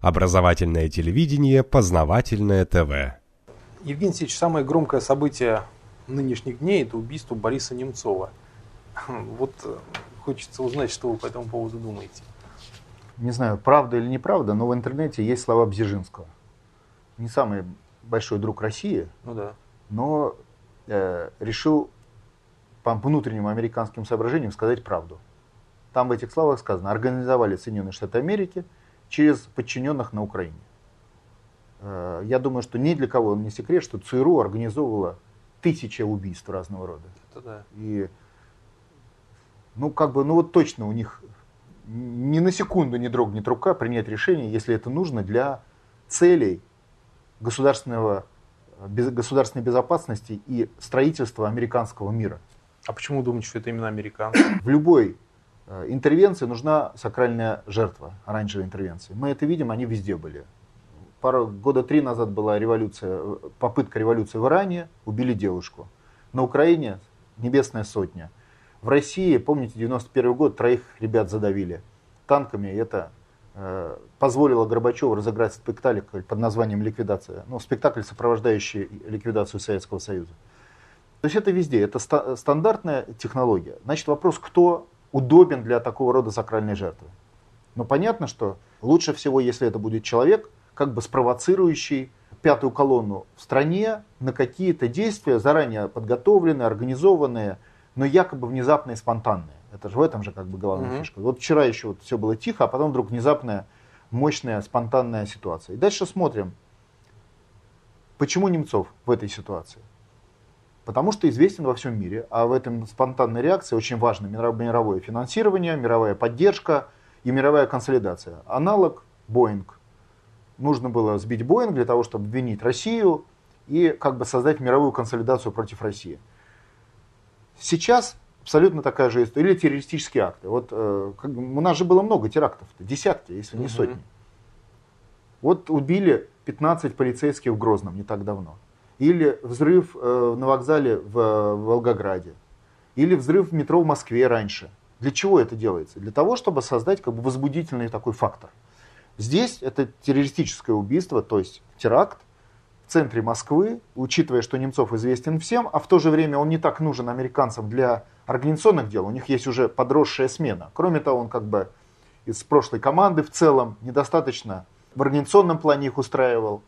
Образовательное телевидение, познавательное ТВ. Евгений Алексеевич, самое громкое событие нынешних дней – это убийство Бориса Немцова. Вот э, хочется узнать, что вы по этому поводу думаете. Не знаю, правда или неправда, но в интернете есть слова Бзижинского. Не самый большой друг России, ну да. но э, решил по внутренним американским соображениям сказать правду. Там в этих словах сказано, организовали Соединенные Штаты Америки – через подчиненных на Украине. Э, я думаю, что ни для кого не секрет, что ЦРУ организовывала тысячи убийств разного рода. Это да. И, ну, как бы, ну вот точно у них ни на секунду не дрогнет рука принять решение, если это нужно для целей государственного, государственной безопасности и строительства американского мира. А почему вы думаете, что это именно американцы? В любой интервенции нужна сакральная жертва, оранжевой интервенции. Мы это видим, они везде были. Пару года три назад была революция, э, попытка революции в Иране, убили девушку. На Украине небесная сотня. В России, помните, 91 год, троих ребят задавили танками. И это э, позволило Горбачеву разыграть спектакль под названием «Ликвидация». Ну, спектакль, сопровождающий ликвидацию Советского Союза. То есть это везде, это ста- стандартная технология. Значит, вопрос, кто удобен для такого рода сакральной жертвы. Но понятно, что лучше всего, если это будет человек, как бы спровоцирующий пятую колонну в стране на какие-то действия, заранее подготовленные, организованные, но якобы внезапные, спонтанные. Это же в этом же как бы главная mm-hmm. фишка. Вот вчера еще вот все было тихо, а потом вдруг внезапная, мощная, спонтанная ситуация. И дальше смотрим, почему Немцов в этой ситуации. Потому что известен во всем мире, а в этом спонтанной реакции очень важно мировое финансирование, мировая поддержка и мировая консолидация. Аналог Боинг. Нужно было сбить Боинг для того, чтобы обвинить Россию и как бы создать мировую консолидацию против России. Сейчас абсолютно такая же история. Или террористические акты. Вот э, как у нас же было много терактов, десятки, если не угу. сотни. Вот убили 15 полицейских в Грозном не так давно. Или взрыв э, на вокзале в Волгограде. Или взрыв в метро в Москве раньше. Для чего это делается? Для того, чтобы создать как бы возбудительный такой фактор. Здесь это террористическое убийство, то есть теракт в центре Москвы, учитывая, что Немцов известен всем, а в то же время он не так нужен американцам для организационных дел. У них есть уже подросшая смена. Кроме того, он как бы из прошлой команды в целом недостаточно в организационном плане их устраивал.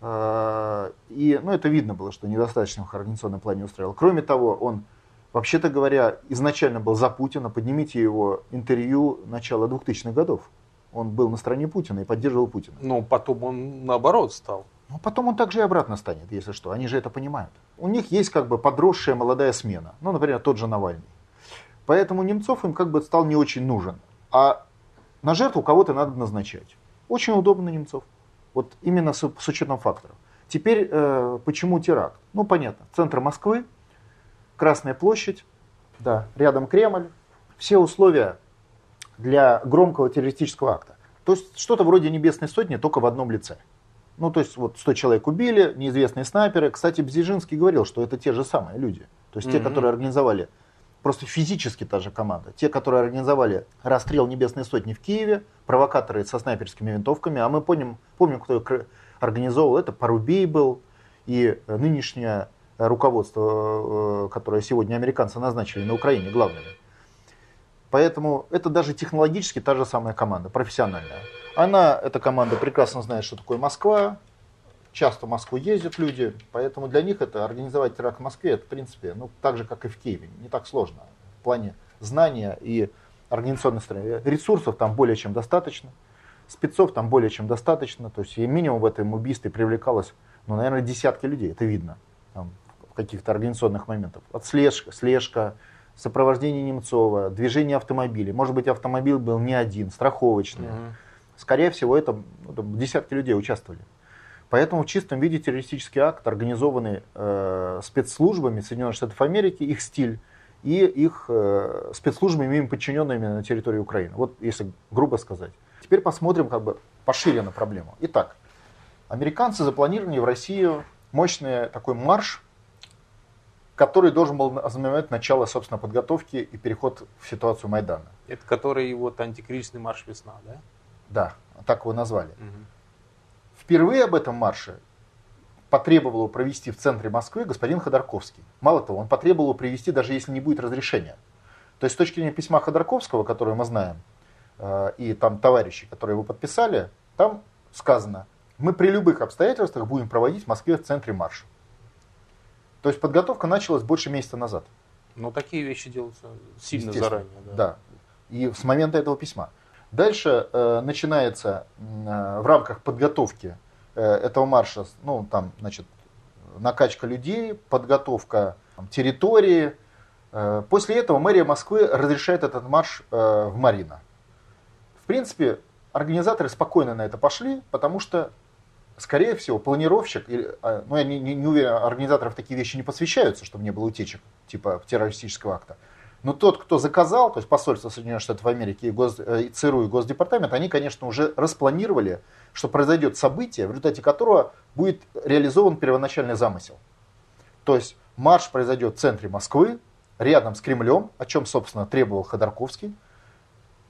А, и ну, это видно было, что недостаточно в организационном плане устраивал. Кроме того, он, вообще-то говоря, изначально был за Путина. Поднимите его интервью начала 2000-х годов. Он был на стороне Путина и поддерживал Путина. Но потом он наоборот стал. Ну, потом он также и обратно станет, если что. Они же это понимают. У них есть как бы подросшая молодая смена. Ну, например, тот же Навальный. Поэтому Немцов им как бы стал не очень нужен. А на жертву кого-то надо назначать. Очень удобно Немцов. Вот именно с, с учетом факторов. Теперь э, почему теракт? Ну, понятно. Центр Москвы, Красная площадь, да, рядом Кремль. Все условия для громкого террористического акта. То есть что-то вроде небесной сотни, только в одном лице. Ну, то есть вот 100 человек убили, неизвестные снайперы. Кстати, Бзижинский говорил, что это те же самые люди. То есть mm-hmm. те, которые организовали просто физически та же команда. Те, которые организовали расстрел Небесной Сотни в Киеве, провокаторы со снайперскими винтовками, а мы помним, помним кто их организовал, это Парубей был, и нынешнее руководство, э, которое сегодня американцы назначили на Украине главными. Поэтому это даже технологически та же самая команда, профессиональная. Она, эта команда, прекрасно знает, что такое Москва, часто в Москву ездят люди, поэтому для них это организовать теракт в Москве, это в принципе, ну, так же, как и в Киеве, не так сложно в плане знания и организационной стороны. Ресурсов там более чем достаточно, спецов там более чем достаточно, то есть и минимум в этом убийстве привлекалось, ну, наверное, десятки людей, это видно там, в каких-то организационных моментах. От слежка, слежка, сопровождение Немцова, движение автомобилей. Может быть, автомобиль был не один, страховочный. Угу. Скорее всего, это ну, десятки людей участвовали. Поэтому в чистом виде террористический акт, организованный э, спецслужбами Соединенных Штатов Америки, их стиль и их э, спецслужбами, им подчиненными на территории Украины. Вот если грубо сказать. Теперь посмотрим как бы пошире на проблему. Итак, американцы запланировали в Россию мощный такой марш, который должен был ознаменовать начало, собственно, подготовки и переход в ситуацию Майдана. Это который вот антикризисный марш весна, да? Да, так его назвали. Угу. Впервые об этом марше потребовал его провести в центре Москвы господин Ходорковский. Мало того, он потребовал его привести, даже если не будет разрешения. То есть с точки зрения письма Ходорковского, которое мы знаем, э, и там товарищи, которые его подписали, там сказано, мы при любых обстоятельствах будем проводить в Москве в центре марша. То есть подготовка началась больше месяца назад. Но такие вещи делаются сильно заранее. Да. да. И с момента этого письма. Дальше э, начинается э, в рамках подготовки э, этого марша, ну там, значит, накачка людей, подготовка там, территории. Э, после этого мэрия Москвы разрешает этот марш э, в Марина. В принципе, организаторы спокойно на это пошли, потому что скорее всего, планировщик, а, ну я не, не, не уверен, организаторов такие вещи не посвящаются, чтобы не было утечек, типа террористического акта. Но тот, кто заказал, то есть посольство Соединенных Штатов Америки и, Гос, э, и ЦРУ и Госдепартамент, они, конечно, уже распланировали, что произойдет событие, в результате которого будет реализован первоначальный замысел. То есть марш произойдет в центре Москвы, рядом с Кремлем, о чем, собственно, требовал Ходорковский,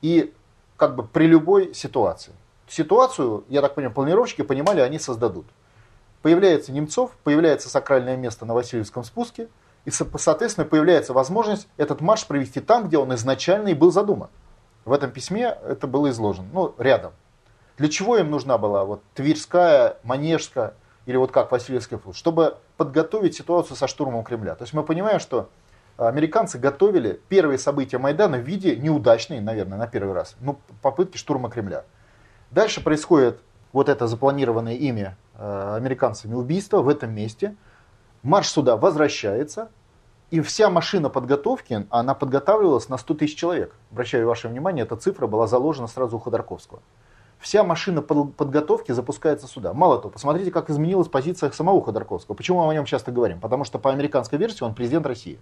и как бы при любой ситуации ситуацию, я так понимаю, планировщики понимали, они создадут. Появляется Немцов, появляется сакральное место на Васильевском спуске, и, соответственно, появляется возможность этот марш провести там, где он изначально и был задуман. В этом письме это было изложено, ну, рядом. Для чего им нужна была вот Тверская, Манежская или вот как Васильевский флот? Чтобы подготовить ситуацию со штурмом Кремля. То есть мы понимаем, что американцы готовили первые события Майдана в виде неудачной, наверное, на первый раз, ну, попытки штурма Кремля. Дальше происходит вот это запланированное ими э, американцами убийство в этом месте. Марш сюда возвращается, и вся машина подготовки, она подготавливалась на 100 тысяч человек. Обращаю ваше внимание, эта цифра была заложена сразу у Ходорковского. Вся машина подготовки запускается сюда. Мало того, посмотрите, как изменилась позиция самого Ходорковского. Почему мы о нем часто говорим? Потому что по американской версии он президент России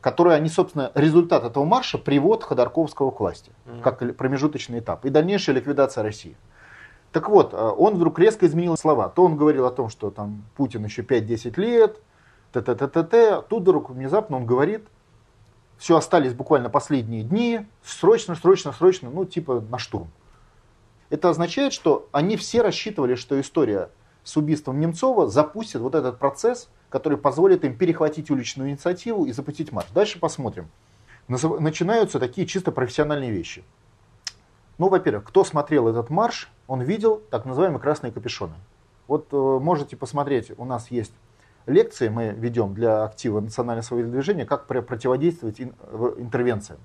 которые они, собственно, результат этого марша привод Ходорковского к власти, mm-hmm. как промежуточный этап, и дальнейшая ликвидация России. Так вот, э, он вдруг резко изменил слова. То он говорил о том, что там Путин еще 5-10 лет, т-т-т-т-т. Вдруг внезапно он говорит, все остались буквально последние дни, срочно, срочно, срочно, ну типа на штурм. Это означает, что они все рассчитывали, что история с убийством Немцова запустит вот этот процесс – который позволит им перехватить уличную инициативу и запустить марш. Дальше посмотрим. Начинаются такие чисто профессиональные вещи. Ну, во-первых, кто смотрел этот марш, он видел так называемые красные капюшоны. Вот э, можете посмотреть, у нас есть лекции, мы ведем для актива национального своего движения, как противодействовать интервенциям.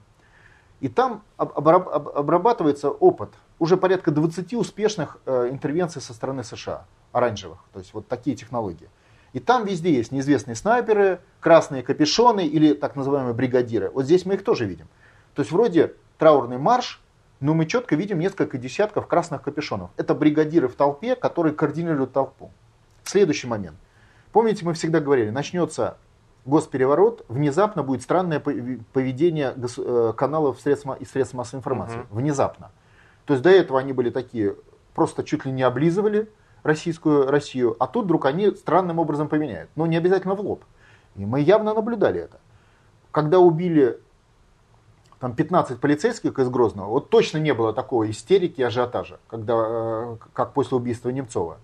И там обрабатывается опыт уже порядка 20 успешных э, интервенций со стороны США, оранжевых, то есть вот такие технологии. И там везде есть неизвестные снайперы, красные капюшоны или так называемые бригадиры. Вот здесь мы их тоже видим. То есть вроде траурный марш, но мы четко видим несколько десятков красных капюшонов. Это бригадиры в толпе, которые координируют толпу. Следующий момент. Помните, мы всегда говорили, начнется госпереворот, внезапно будет странное поведение э, каналов средств, и средств массовой информации. Угу. Внезапно. То есть до этого они были такие, просто чуть ли не облизывали, российскую Россию, а тут вдруг они странным образом поменяют. Но не обязательно в лоб. И мы явно наблюдали это. Когда убили там 15 полицейских из Грозного, вот точно не было такого истерики и ажиотажа, когда, э, как после убийства Немцова.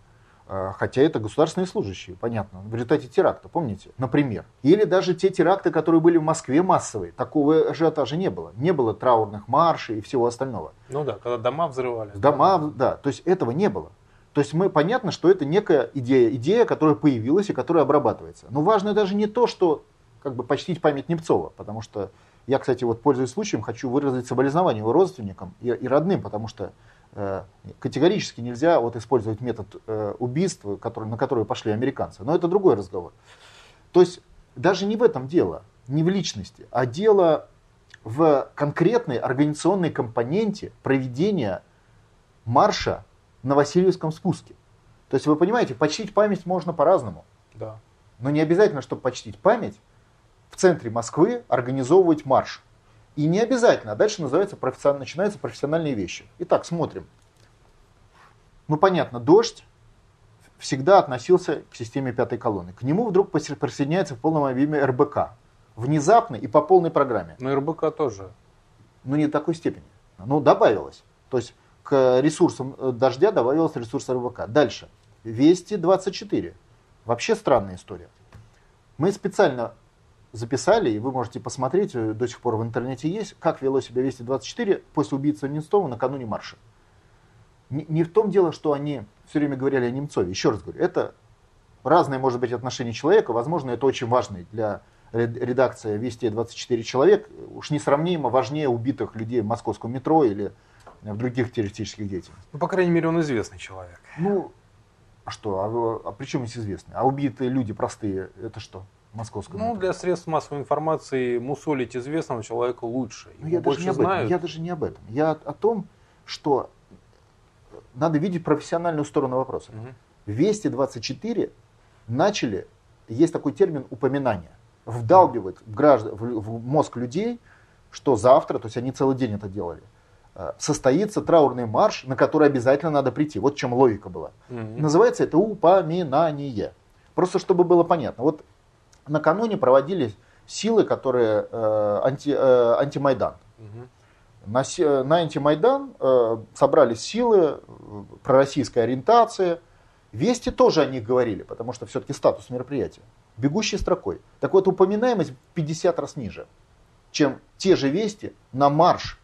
Э, хотя это государственные служащие, понятно, в результате теракта, помните, например. Или даже те теракты, которые были в Москве массовые, такого ажиотажа не было. Не было траурных маршей и всего остального. Ну да, когда дома взрывались. Дома, да, то есть этого не было. То есть мы понятно, что это некая идея, идея, которая появилась и которая обрабатывается. Но важно даже не то, что как бы почтить память Немцова, потому что я, кстати, вот пользуясь случаем, хочу выразить соболезнования его родственникам и, и родным, потому что категорически нельзя вот использовать метод э, убийства, который, на который пошли американцы. Но это другой разговор. То есть даже не в этом дело, не в личности, а дело в конкретной организационной компоненте проведения марша на Васильевском спуске. То есть вы понимаете, почтить память можно по-разному. Да. Но не обязательно, чтобы почтить память, в центре Москвы организовывать марш. И не обязательно, а дальше называется профессион... начинаются профессиональные вещи. Итак, смотрим. Ну понятно, дождь всегда относился к системе пятой колонны. К нему вдруг присоединяется в полном объеме РБК. Внезапно и по полной программе. Но РБК тоже. Ну не в такой степени. Ну добавилось. То есть к ресурсам э, дождя добавилась ресурс РБК. Дальше. Вести 24. Вообще странная история. Мы специально записали, и вы можете посмотреть, э, до сих пор в интернете есть, как вело себя Вести 24 после убийцы Немцова накануне марша. Не, не в том дело, что они все время говорили о Немцове. Еще раз говорю, это разное может быть отношение человека. Возможно, это очень важный для редакции Вести 24 человек. Уж несравнимо важнее убитых людей в московском метро или в других террористических деятельностях. Ну, по крайней мере, он известный человек. Ну, а что? А, а при чем здесь известный? А убитые люди простые, это что? Московском ну, для средств массовой информации мусолить известного человека лучше. Ну, я, даже не этом. я даже не об этом. Я о том, что надо видеть профессиональную сторону вопроса. Угу. Вести 24 начали, есть такой термин упоминания, вдалбивать в, граждан, в, в мозг людей, что завтра, то есть они целый день это делали, Э, состоится траурный марш, на который обязательно надо прийти. Вот в чем логика была. Угу. Называется это упоминание. Просто чтобы было понятно. Вот накануне проводились силы, которые э, анти, э, антимайдан. Угу. На, на антимайдан э, собрались силы э, пророссийской ориентации. Вести тоже о них говорили, потому что все-таки статус мероприятия. Бегущей строкой. Так вот, упоминаемость в 50 раз ниже, чем те же вести на марш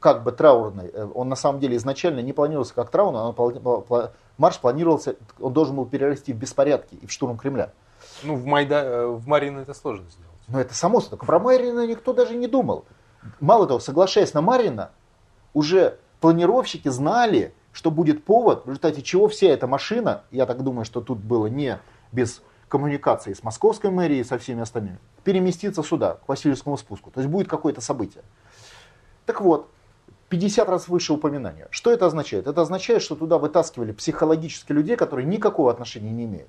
как бы траурный, э, он на самом деле изначально не планировался как траурный, он, марш планировался, он должен был перерасти в беспорядки и в штурм Кремля. Ну, в, Майда, э, в Марино это сложно сделать. Но это само собой. Про Марина никто даже не думал. Мало того, соглашаясь на Марина, уже планировщики знали, что будет повод, в результате чего вся эта машина, я так думаю, что тут было не без коммуникации с московской мэрией и со всеми остальными, переместиться сюда, к Васильевскому спуску. То есть будет какое-то событие. Так вот, 50 раз выше упоминания. Что это означает? Это означает, что туда вытаскивали психологически людей, которые никакого отношения не имеют.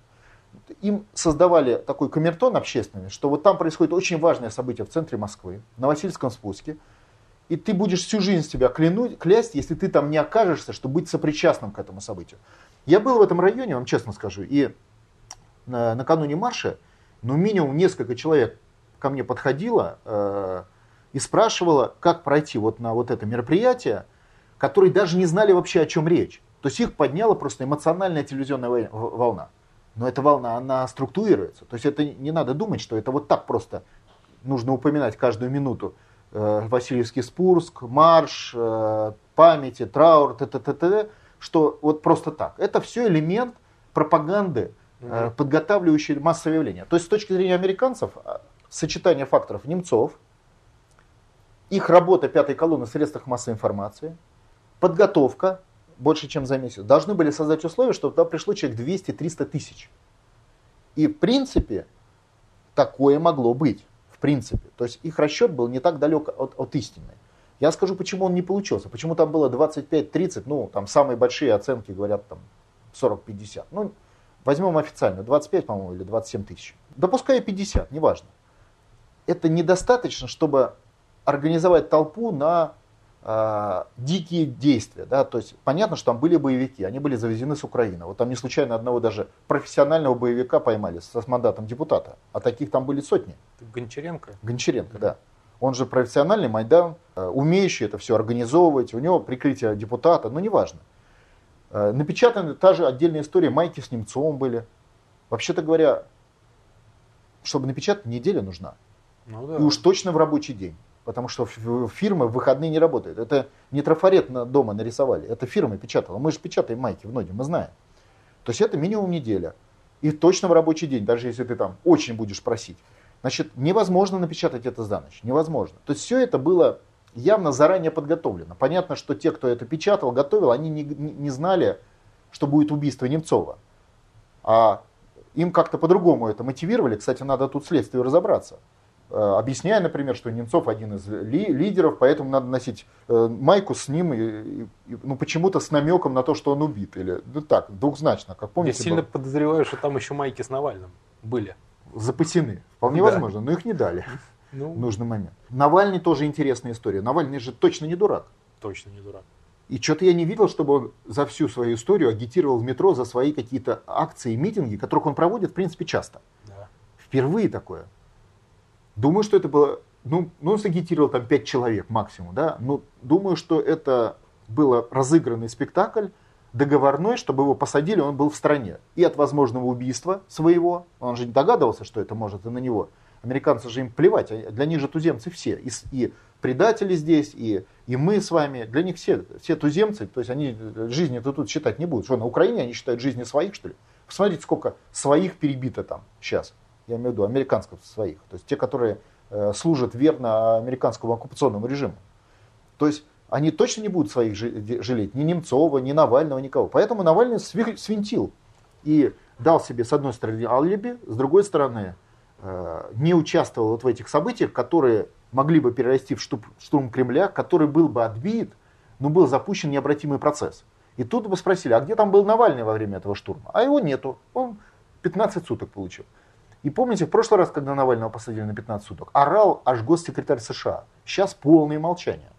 Им создавали такой камертон общественный, что вот там происходит очень важное событие в центре Москвы, на Васильском спуске, и ты будешь всю жизнь себя клянуть, клясть, если ты там не окажешься, чтобы быть сопричастным к этому событию. Я был в этом районе, вам честно скажу, и на, накануне марша, ну, минимум несколько человек ко мне подходило, э, и спрашивала, как пройти вот на вот это мероприятие, которые даже не знали вообще, о чем речь. То есть их подняла просто эмоциональная телевизионная волна. Но эта волна, она структурируется. То есть это не надо думать, что это вот так просто нужно упоминать каждую минуту. Э, Васильевский Спурск, марш, э, памяти, траур, т, т, т, т, что вот просто так. Это все элемент пропаганды, угу. подготавливающий массовое явление. То есть с точки зрения американцев, сочетание факторов Немцов, их работа пятой колонны в средствах массовой информации, подготовка больше, чем за месяц, должны были создать условия, чтобы туда пришло человек 200-300 тысяч. И в принципе такое могло быть. В принципе. То есть их расчет был не так далек от, от истины. Я скажу, почему он не получился. Почему там было 25-30, ну, там самые большие оценки говорят там 40-50. Ну, возьмем официально, 25, по-моему, или 27 тысяч. Допускаю 50, неважно. Это недостаточно, чтобы организовать толпу на дикие действия. Да? То есть понятно, что там были боевики, они были завезены с Украины. Вот там не случайно одного даже профессионального боевика поймали с, с мандатом депутата, а таких там были сотни. Гончаренко? Гончаренко, да. Он же профессиональный Майдан, э, умеющий это все организовывать, у него прикрытие депутата, но неважно. Э, напечатаны та же отдельная история, майки с Немцовым были. Вообще-то говоря, чтобы напечатать, неделя нужна. Ну, да. И уж точно в рабочий день. Потому что фирмы в выходные не работают. Это не трафарет на дома нарисовали, это фирма печатала. Мы же печатаем майки в ноги, мы знаем. То есть это минимум неделя. И точно в рабочий день, даже если ты там очень будешь просить. Значит, невозможно напечатать это за ночь. Невозможно. То есть все это было явно заранее подготовлено. Понятно, что те, кто это печатал, готовил, они не, не знали, что будет убийство Немцова. А им как-то по-другому это мотивировали. Кстати, надо тут следствие разобраться. Э, объясняя, например, что Немцов один из ли, лидеров, поэтому надо носить э, майку с ним, и, и, ну, почему-то с намеком на то, что он убит. Или, ну так, двухзначно, как помните. Я сильно был. подозреваю, что там еще майки с Навальным были. Запасены. Вполне да. возможно, но их не дали ну. в нужный момент. Навальный тоже интересная история. Навальный же точно не дурак. Точно не дурак. И что-то я не видел, чтобы он за всю свою историю агитировал в метро за свои какие-то акции, митинги, которых он проводит, в принципе, часто. Да. Впервые такое. Думаю, что это было, ну, ну сагитировал там 5 человек максимум, да, но думаю, что это был разыгранный спектакль, договорной, чтобы его посадили, он был в стране. И от возможного убийства своего, он же не догадывался, что это может и на него. Американцы же им плевать, для них же туземцы все. И, и предатели здесь, и, и мы с вами, для них все, все туземцы, то есть они жизни-то тут считать не будут. Что, на Украине они считают жизни своих, что ли? Посмотрите, сколько своих перебито там сейчас. Я имею в виду американских своих. То есть те, которые э, служат верно американскому оккупационному режиму. То есть они точно не будут своих жалеть, ни Немцова, ни Навального, никого. Поэтому Навальный свинтил и дал себе, с одной стороны, алиби, с другой стороны, э, не участвовал вот в этих событиях, которые могли бы перерасти в штурм Кремля, который был бы отбит, но был запущен необратимый процесс. И тут бы спросили, а где там был Навальный во время этого штурма? А его нету, он 15 суток получил. И помните, в прошлый раз, когда Навального посадили на 15 суток, орал аж госсекретарь США. Сейчас полное молчание.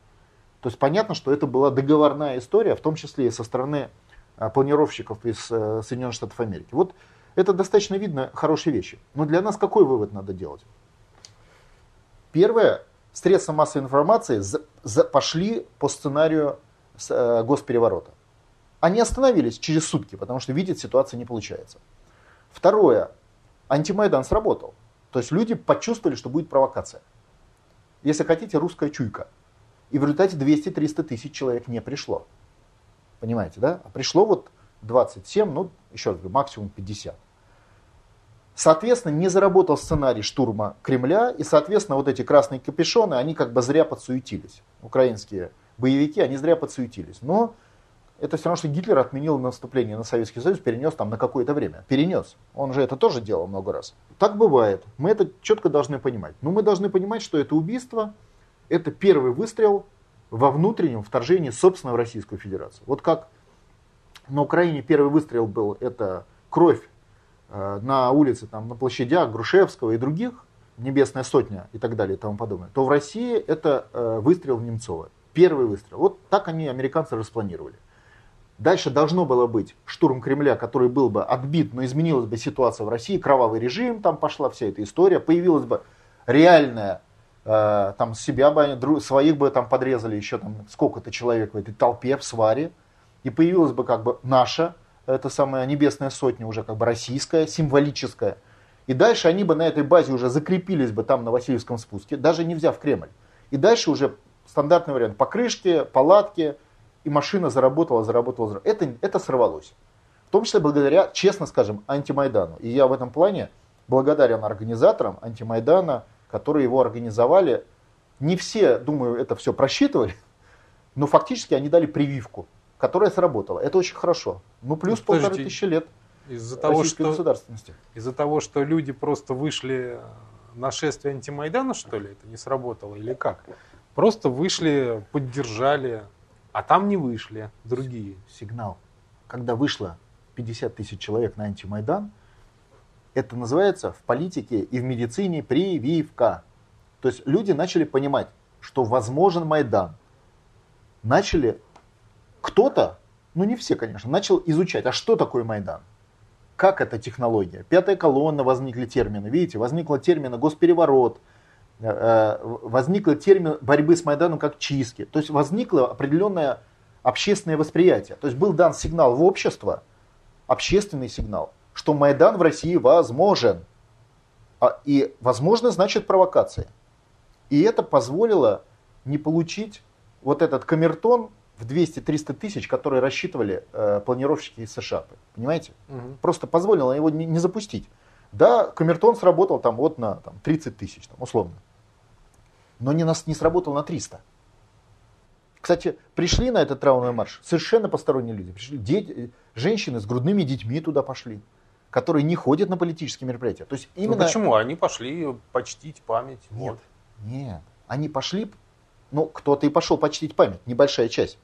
То есть понятно, что это была договорная история, в том числе и со стороны а, планировщиков из э, Соединенных Штатов Америки. Вот это достаточно видно хорошие вещи. Но для нас какой вывод надо делать? Первое, средства массовой информации за, за, пошли по сценарию с, э, госпереворота. Они остановились через сутки, потому что видят, ситуация не получается. Второе, антимайдан сработал. То есть люди почувствовали, что будет провокация. Если хотите, русская чуйка – и в результате 200-300 тысяч человек не пришло. Понимаете, да? А пришло вот 27, ну, еще раз говорю, максимум 50. Соответственно, не заработал сценарий штурма Кремля, и, соответственно, вот эти красные капюшоны, они как бы зря подсуетились. Украинские боевики, они зря подсуетились. Но это все равно, что Гитлер отменил наступление на Советский Союз, перенес там на какое-то время. Перенес. Он же это тоже делал много раз. Так бывает. Мы это четко должны понимать. Но мы должны понимать, что это убийство, это первый выстрел во внутреннем вторжении, собственно, в Российскую Федерацию. Вот как на Украине первый выстрел был, это кровь э, на улице, там, на площадях Грушевского и других, Небесная Сотня и так далее и тому подобное, то в России это э, выстрел в Немцова. Первый выстрел. Вот так они, американцы, распланировали. Дальше должно было быть штурм Кремля, который был бы отбит, но изменилась бы ситуация в России, кровавый режим, там пошла вся эта история, появилась бы реальная Э, там себя бы они, своих бы там подрезали еще там сколько-то человек в этой толпе, в сваре, и появилась бы как бы наша, это самая небесная сотня, уже как бы российская, символическая. И дальше они бы на этой базе уже закрепились бы там на Васильевском спуске, даже не взяв Кремль. И дальше уже стандартный вариант, покрышки, палатки, и машина заработала, заработала, заработала. Это, это сорвалось. В том числе благодаря, честно скажем, антимайдану. И я в этом плане благодарен организаторам антимайдана, которые его организовали, не все, думаю, это все просчитывали, но фактически они дали прививку, которая сработала. Это очень хорошо. Ну, плюс ну, полторы тысячи лет из-за того, что, государственности. Из-за того, что люди просто вышли на шествие антимайдана, что ли, это не сработало или как? Просто вышли, поддержали, а там не вышли другие. Сигнал. Когда вышло 50 тысяч человек на антимайдан, это называется в политике и в медицине прививка. То есть люди начали понимать, что возможен Майдан. Начали кто-то, ну не все, конечно, начал изучать, а что такое Майдан? Как эта технология? Пятая колонна возникли термины. Видите, возникла термина госпереворот, возникла термин борьбы с Майданом как чистки. То есть возникло определенное общественное восприятие. То есть был дан сигнал в общество, общественный сигнал – что Майдан в России возможен. А, и возможно значит провокация. И это позволило не получить вот этот камертон в 200-300 тысяч, которые рассчитывали э, планировщики из США. Понимаете? Угу. Просто позволило его не, не запустить. Да, камертон сработал там вот на там, 30 тысяч, там, условно. Но не, нас, не сработал на 300. Кстати, пришли на этот траурный марш совершенно посторонние люди. Пришли дети, женщины с грудными детьми туда пошли которые не ходят на политические мероприятия. То есть ну, именно... Ну почему? Они пошли почтить память. Нет, вот. нет. Они пошли, ну кто-то и пошел почтить память, небольшая часть.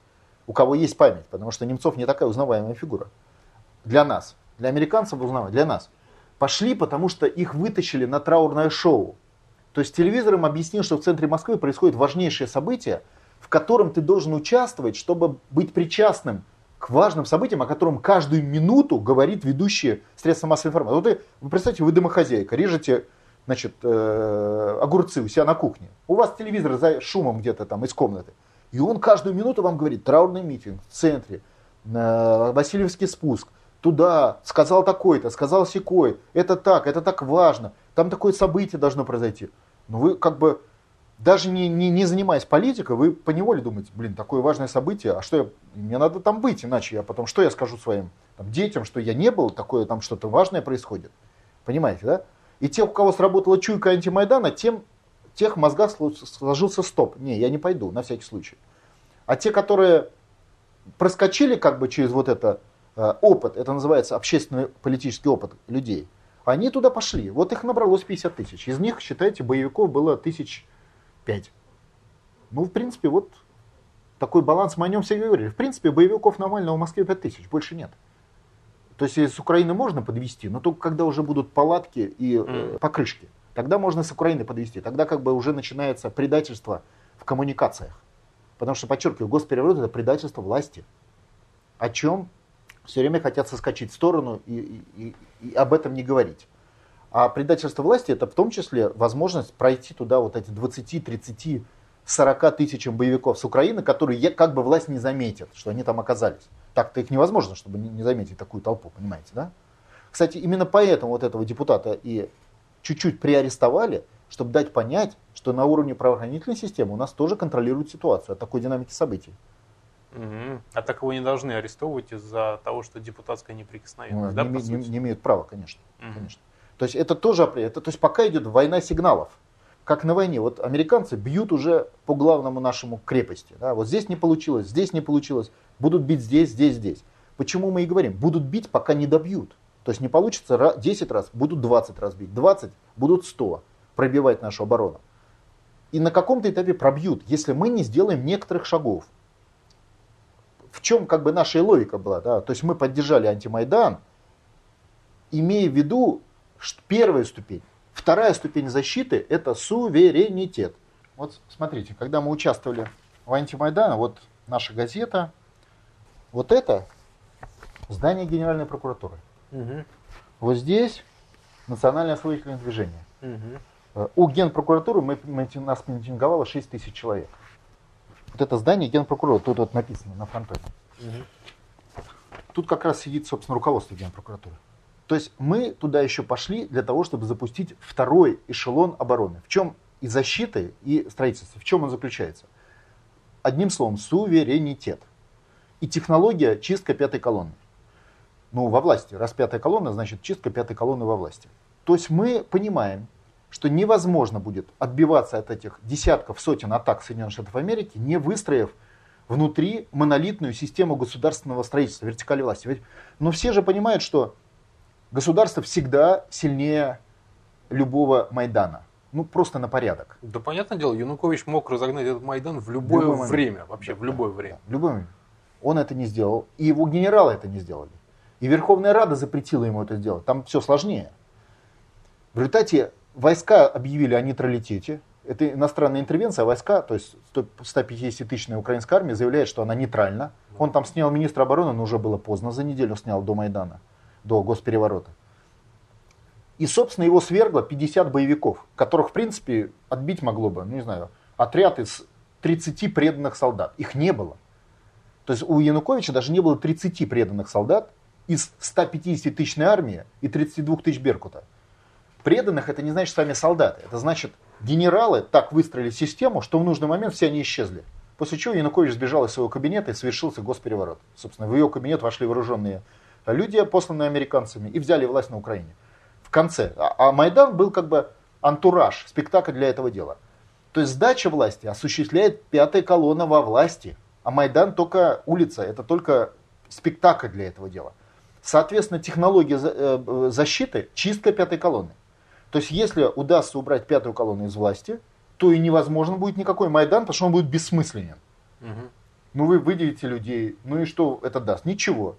У кого есть память, потому что Немцов не такая узнаваемая фигура. Для нас. Для американцев узнаваемая, для нас. Пошли, потому что их вытащили на траурное шоу. То есть телевизор им объяснил, что в центре Москвы происходит важнейшее событие, в котором ты должен участвовать, чтобы быть причастным к важным событиям, о котором каждую минуту говорит ведущие средства массовой информации. Вот вы, вы представьте, вы домохозяйка, режете значит, э, огурцы у себя на кухне. У вас телевизор за шумом где-то там из комнаты. И он каждую минуту вам говорит, траурный митинг в центре, э, Васильевский спуск, туда, сказал такой-то, сказал секой, это так, это так важно, там такое событие должно произойти. Но вы как бы, даже не, не, не занимаясь политикой, вы поневоле думаете, блин, такое важное событие, а что я, мне надо там быть, иначе я потом, что я скажу своим там, детям, что я не был, такое там что-то важное происходит. Понимаете, да? И те, у кого сработала чуйка антимайдана, тем, тех в мозгах сложился стоп. Не, я не пойду, на всякий случай. А те, которые проскочили как бы через вот это э, опыт, это называется общественный политический опыт людей, они туда пошли. Вот их набралось 50 тысяч. Из них, считайте, боевиков было тысяч пять. Ну, в принципе, вот такой баланс мы о нем все говорили. В принципе, боевиков Навального в Москве 5 тысяч, больше нет. То есть с Украины можно подвести, но только когда уже будут палатки и э, покрышки. Тогда можно с Украины подвести. Тогда как бы уже начинается предательство в коммуникациях. Потому что, подчеркиваю, госпереворот это предательство власти. О чем все время хотят соскочить в сторону и, и, и об этом не говорить. А предательство власти это в том числе возможность пройти туда вот эти 20, 30, 40 тысячам боевиков с Украины, которые как бы власть не заметит, что они там оказались. Так-то их невозможно, чтобы не заметить такую толпу, понимаете, да? Кстати, именно поэтому вот этого депутата и чуть-чуть приарестовали, чтобы дать понять, что на уровне правоохранительной системы у нас тоже контролируют ситуацию от такой динамики событий. Угу. А так его не должны арестовывать из-за того, что депутатская неприкосновенность, ну, да, не, не, не имеют права, конечно, угу. конечно. То есть это тоже, это, то есть пока идет война сигналов, как на войне. Вот американцы бьют уже по главному нашему крепости. Да? Вот здесь не получилось, здесь не получилось. Будут бить здесь, здесь, здесь. Почему мы и говорим? Будут бить, пока не добьют. То есть не получится 10 раз, будут 20 раз бить. 20 будут 100 пробивать нашу оборону. И на каком-то этапе пробьют, если мы не сделаем некоторых шагов. В чем как бы наша логика была? Да? То есть мы поддержали антимайдан, имея в виду что первая ступень. Вторая ступень защиты – это суверенитет. Вот смотрите, когда мы участвовали в антимайдане, вот наша газета, вот это здание Генеральной прокуратуры. Угу. Вот здесь национальное освободительное движение. Угу. У генпрокуратуры мы, мы, нас митинговало 6 тысяч человек. Вот это здание генпрокуратуры, тут вот написано на фронтоне. Угу. Тут как раз сидит, собственно, руководство генпрокуратуры. То есть мы туда еще пошли для того, чтобы запустить второй эшелон обороны. В чем и защиты, и строительства, в чем он заключается? Одним словом, суверенитет и технология чистка пятой колонны. Ну, во власти. Раз пятая колонна, значит чистка пятой колонны во власти. То есть мы понимаем, что невозможно будет отбиваться от этих десятков, сотен атак Соединенных Штатов Америки, не выстроив внутри монолитную систему государственного строительства, вертикали власти. Ведь, но все же понимают, что государство всегда сильнее любого Майдана. Ну, просто на порядок. Да, понятное дело, Янукович мог разогнать этот Майдан в любое, любое время, вообще да, в любое время. Да, в любое время. Он это не сделал, и его генералы это не сделали. И Верховная Рада запретила ему это сделать. Там все сложнее. В результате войска объявили о нейтралитете. Это иностранная интервенция, а войска, то есть 150-тысячная украинская армия заявляет, что она нейтральна. Он там снял министра обороны, но уже было поздно, за неделю снял до Майдана, до госпереворота. И, собственно, его свергло 50 боевиков, которых, в принципе, отбить могло бы, ну, не знаю, отряд из 30 преданных солдат. Их не было. То есть у Януковича даже не было 30 преданных солдат из 150 тысячной армии и 32 тысяч Беркута. Преданных это не значит сами солдаты. Это значит, генералы так выстроили систему, что в нужный момент все они исчезли. После чего Янукович сбежал из своего кабинета и совершился госпереворот. Собственно, в его кабинет вошли вооруженные люди, посланные американцами, и взяли власть на Украине. В конце. А, а Майдан был как бы антураж, спектакль для этого дела. То есть сдача власти осуществляет пятая колонна во власти. А Майдан только улица, это только спектакль для этого дела. Соответственно, технология э, защиты – чистка пятой колонны. То есть, если удастся убрать пятую колонну из власти, то и невозможно будет никакой Майдан, потому что он будет бессмысленен. Угу. Ну, вы выделите людей, ну и что это даст? Ничего.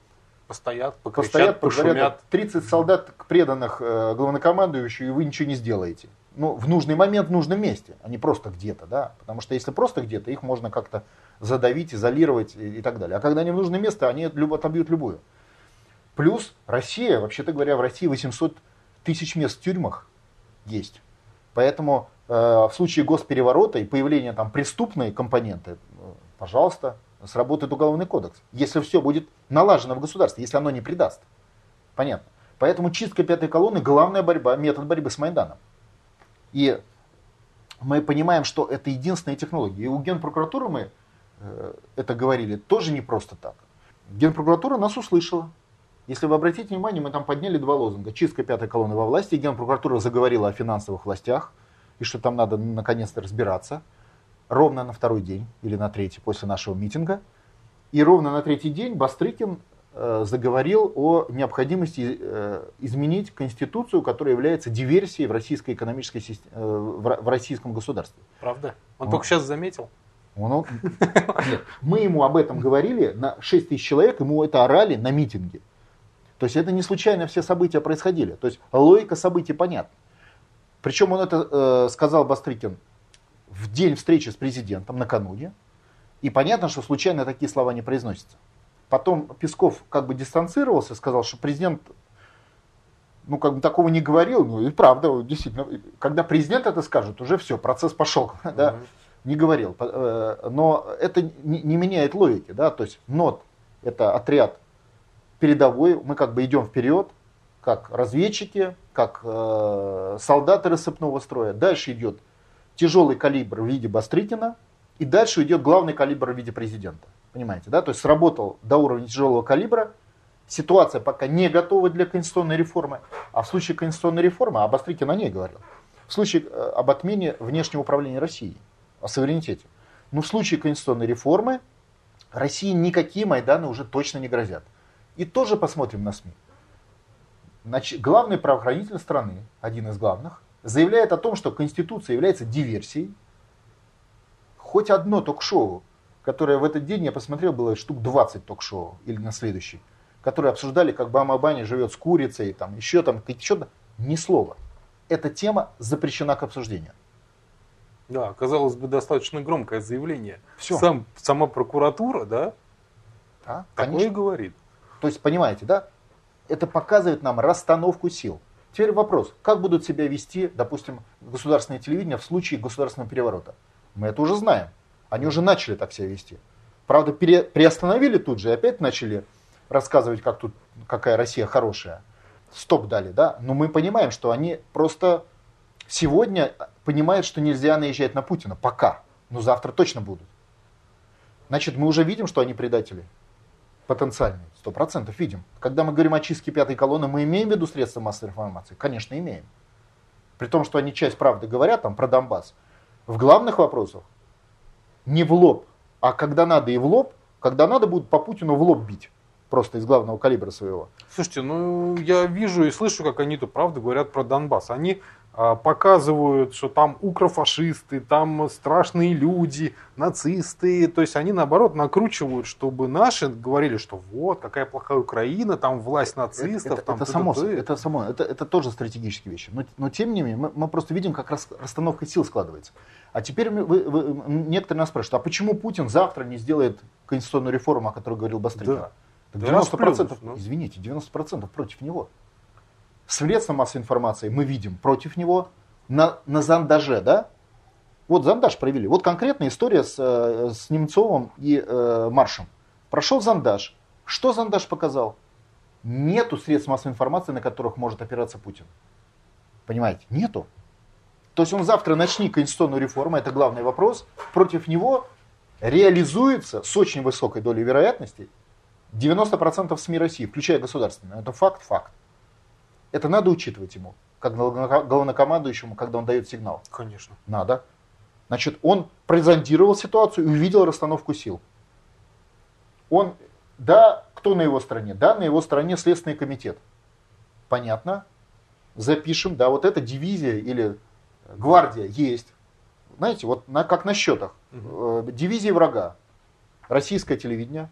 Постоят, покричат, Постоят, пошумят. 30 солдат преданных э, главнокомандующему, и вы ничего не сделаете ну, в нужный момент в нужном месте, а не просто где-то, да, потому что если просто где-то, их можно как-то задавить, изолировать и, и так далее. А когда они в нужное место, они люб, отобьют любую. Плюс Россия, вообще-то говоря, в России 800 тысяч мест в тюрьмах есть. Поэтому э, в случае госпереворота и появления там преступной компоненты, пожалуйста, сработает уголовный кодекс. Если все будет налажено в государстве, если оно не предаст. Понятно. Поэтому чистка пятой колонны – главная борьба, метод борьбы с Майданом. И мы понимаем, что это единственная технология. И у Генпрокуратуры мы э, это говорили тоже не просто так. Генпрокуратура нас услышала. Если вы обратите внимание, мы там подняли два лозунга. Чистка пятой колонны во власти. Генпрокуратура заговорила о финансовых властях. И что там надо наконец-то разбираться. Ровно на второй день или на третий после нашего митинга. И ровно на третий день Бастрыкин э, заговорил о необходимости э, изменить конституцию, которая является диверсией в российской экономической системе, э, в, российском государстве. Правда? Он, он только сейчас заметил. Он, нет, мы ему об этом говорили, на 6 тысяч человек ему это орали на митинге. То есть это не случайно все события происходили. То есть логика событий понятна. Причем он это э, сказал Бастрыкин в день встречи с президентом накануне. И понятно, что случайно такие слова не произносятся. Потом Песков как бы дистанцировался, сказал, что президент ну, как бы такого не говорил, ну, и правда, действительно, когда президент это скажет, уже все, процесс пошел, да, не говорил. Э, но это не меняет логики, да, то есть НОТ – это отряд передовой, мы как бы идем вперед, как разведчики, как э, солдаты рассыпного строя. Дальше идет тяжелый калибр в виде Бастрыкина, и дальше идет главный калибр в виде президента. Понимаете, да? То есть сработал до уровня тяжелого калибра, ситуация пока не готова для конституционной реформы, а в случае конституционной реформы, а Бастрыкин о ней говорил, в случае э, об отмене внешнего управления Россией, о суверенитете. Но в случае конституционной реформы России никакие Майданы уже точно не грозят. И тоже посмотрим на СМИ. Значит, главный правоохранитель страны, один из главных, заявляет о том, что Конституция является диверсией. Хоть одно ток-шоу, которое в этот день, я посмотрел, было штук 20 ток-шоу, или на следующий, которые обсуждали, как Бама Бани живет с курицей, там, еще там, еще ни слова. Эта тема запрещена к обсуждению. Да, казалось бы, достаточно громкое заявление. Все. Сам, сама прокуратура, да, да такое конечно. говорит. То есть, понимаете, да, это показывает нам расстановку сил. Теперь вопрос, как будут себя вести, допустим, государственное телевидение в случае государственного переворота? Мы это уже знаем. Они уже начали так себя вести. Правда, пере, приостановили тут же и опять начали рассказывать, как тут, какая Россия хорошая. Стоп дали, да? Но мы понимаем, что они просто сегодня понимают, что нельзя наезжать на Путина. Пока. Но завтра точно будут. Значит, мы уже видим, что они предатели потенциальный, сто процентов видим. Когда мы говорим о чистке пятой колонны, мы имеем в виду средства массовой информации? Конечно, имеем. При том, что они часть правды говорят там про Донбасс. В главных вопросах не в лоб, а когда надо и в лоб, когда надо будут по Путину в лоб бить. Просто из главного калибра своего. Слушайте, ну я вижу и слышу, как они тут правда говорят про Донбасс. Они показывают, что там укрофашисты, там страшные люди, нацисты. То есть они наоборот накручивают, чтобы наши говорили, что вот какая плохая Украина, там власть нацистов. Это, там это, само, это само, это, это тоже стратегические вещи. Но, но тем не менее мы, мы просто видим, как рас, расстановка сил складывается. А теперь вы, вы, некоторые нас спрашивают, а почему Путин завтра не сделает конституционную реформу, о которой говорил Бастрыкин? Да. 90%, ну. извините, 90% против него средства массовой информации мы видим против него на, на зандаже, да? Вот зандаж провели. Вот конкретная история с, э, с Немцовым и э, Маршем. Прошел зандаж. Что зандаж показал? Нету средств массовой информации, на которых может опираться Путин. Понимаете? Нету. То есть он завтра начнет конституционную реформу, это главный вопрос. Против него реализуется с очень высокой долей вероятности 90% СМИ России, включая государственные. Это факт, факт. Это надо учитывать ему, как главнокомандующему, когда он дает сигнал. Конечно. Надо. Значит, он презентировал ситуацию и увидел расстановку сил. Он, да, кто на его стороне? Да, на его стороне Следственный комитет. Понятно. Запишем, да, вот эта дивизия или гвардия есть. Знаете, вот на, как на счетах. Угу. Дивизии врага. Российское телевидение.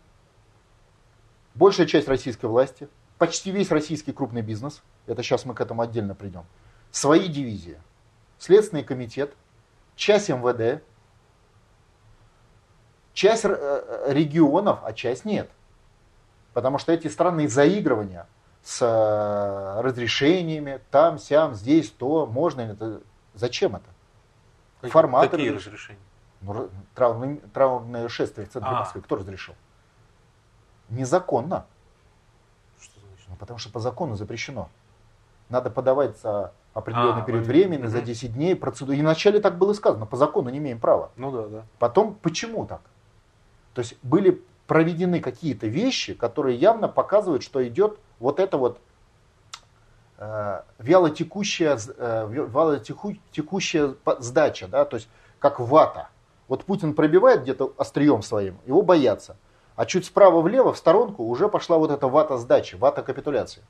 Большая часть российской власти – почти весь российский крупный бизнес, это сейчас мы к этому отдельно придем, свои дивизии. Следственный комитет, часть МВД, часть э, регионов, а часть нет. Потому что эти странные заигрывания с э, разрешениями, там, сям, здесь, то, можно, это, зачем это? Какие, Форматы. Какие разрешения? Ну, траурное, траурное шествие в центре А. Москвы кто разрешил? Незаконно. Потому что по закону запрещено. Надо подавать за определенный А, период вы- времени, за мгм. 10 дней процедуру. И вначале так было сказано, по закону не имеем права. Ну да, да. Потом, почему так? То есть были проведены какие-то вещи, которые явно показывают, что идет вот это вот э, вялотекущая, э, вя- вялотеку- текущая по- сдача, да, то есть как вата. Вот Путин пробивает где-то острием своим, его боятся. А чуть справа-влево, в сторонку, уже пошла вот эта вата сдачи, вата капитуляции.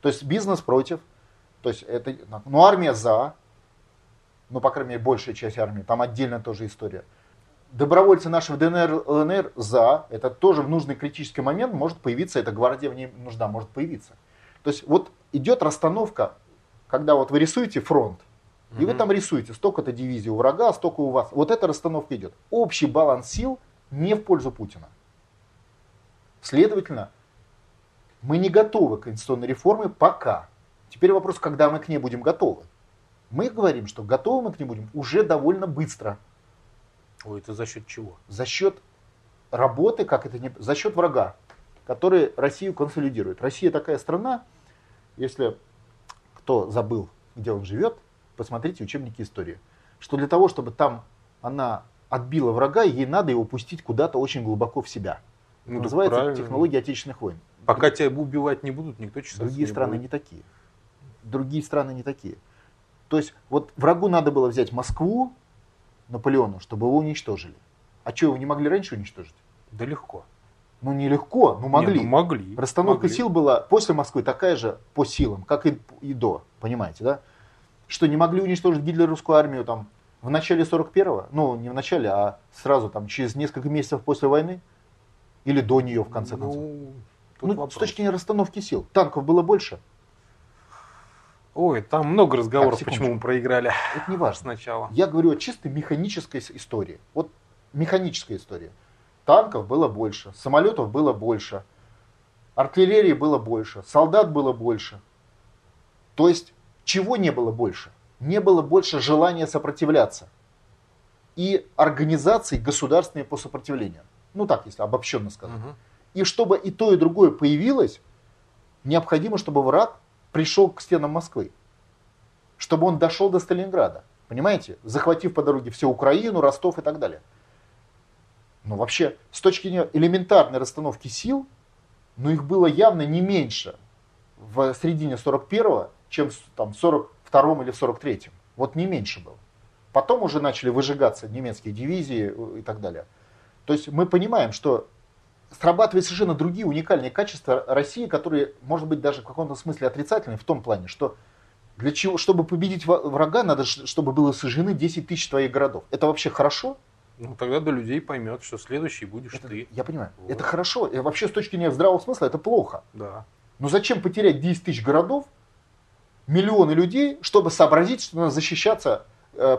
То есть бизнес против, то есть это, ну армия за, ну по крайней мере большая часть армии, там отдельно тоже история. Добровольцы наши в ДНР, ЛНР за, это тоже в нужный критический момент может появиться, эта гвардия в ней нужда может появиться. То есть вот идет расстановка, когда вот вы рисуете фронт, и вы там рисуете столько-то дивизий у врага, столько у вас. Вот эта расстановка идет. Общий баланс сил не в пользу Путина. Следовательно, мы не готовы к конституционной реформе пока. Теперь вопрос, когда мы к ней будем готовы. Мы говорим, что готовы мы к ней будем уже довольно быстро. Ой, это за счет чего? За счет работы, как это не... За счет врага, который Россию консолидирует. Россия такая страна, если кто забыл, где он живет, посмотрите учебники истории. Что для того, чтобы там она отбила врага, ей надо его пустить куда-то очень глубоко в себя. Ну, называется правильно. технология отечественных войн. Пока тебя убивать не будут, никто чесаться Другие не страны будет. не такие. Другие страны не такие. То есть вот врагу надо было взять Москву, Наполеону, чтобы его уничтожили. А что, его не могли раньше уничтожить? Да легко. Ну нелегко, ну могли. Не, ну, могли. Расстановка могли. сил была после Москвы такая же по силам, как и, и до, понимаете, да? Что не могли уничтожить гитлеровскую армию там в начале 41-го, ну не в начале, а сразу там через несколько месяцев после войны или до нее в конце концов. Ну, Ну, с точки зрения расстановки сил. Танков было больше, Ой, там много разговоров, Так, почему мы проиграли это не важно. сначала. Я говорю о чисто механической истории. Вот механическая история. Танков было больше, самолетов было больше, артиллерии было больше, солдат было больше. То есть, чего не было больше? Не было больше желания сопротивляться. И организаций государственной по сопротивлению. Ну так, если обобщенно сказать. Мгм. И чтобы и то, и другое появилось, необходимо, чтобы враг пришел к стенам Москвы. Чтобы он дошел до Сталинграда. Понимаете? Захватив по дороге всю Украину, Ростов и так далее. Но вообще, с точки зрения элементарной расстановки сил, ну их было явно не меньше в середине 41-го, чем в там, 42-м или в 43-м. Вот не меньше было. Потом уже начали выжигаться немецкие дивизии э, и так далее. То есть мы понимаем, что срабатывают совершенно другие уникальные качества России, которые, может быть, даже в каком-то смысле отрицательные в том плане, что для чего, чтобы победить врага, надо, чтобы было сожжены 10 тысяч твоих городов. Это вообще хорошо? Ну, тогда до людей поймет, что следующий будешь Это- ты. я понимаю. Вот. Это хорошо. И вообще, с точки зрения здравого смысла, это плохо. Да. Но зачем потерять 10 тысяч городов, миллионы людей, чтобы сообразить, что надо защищаться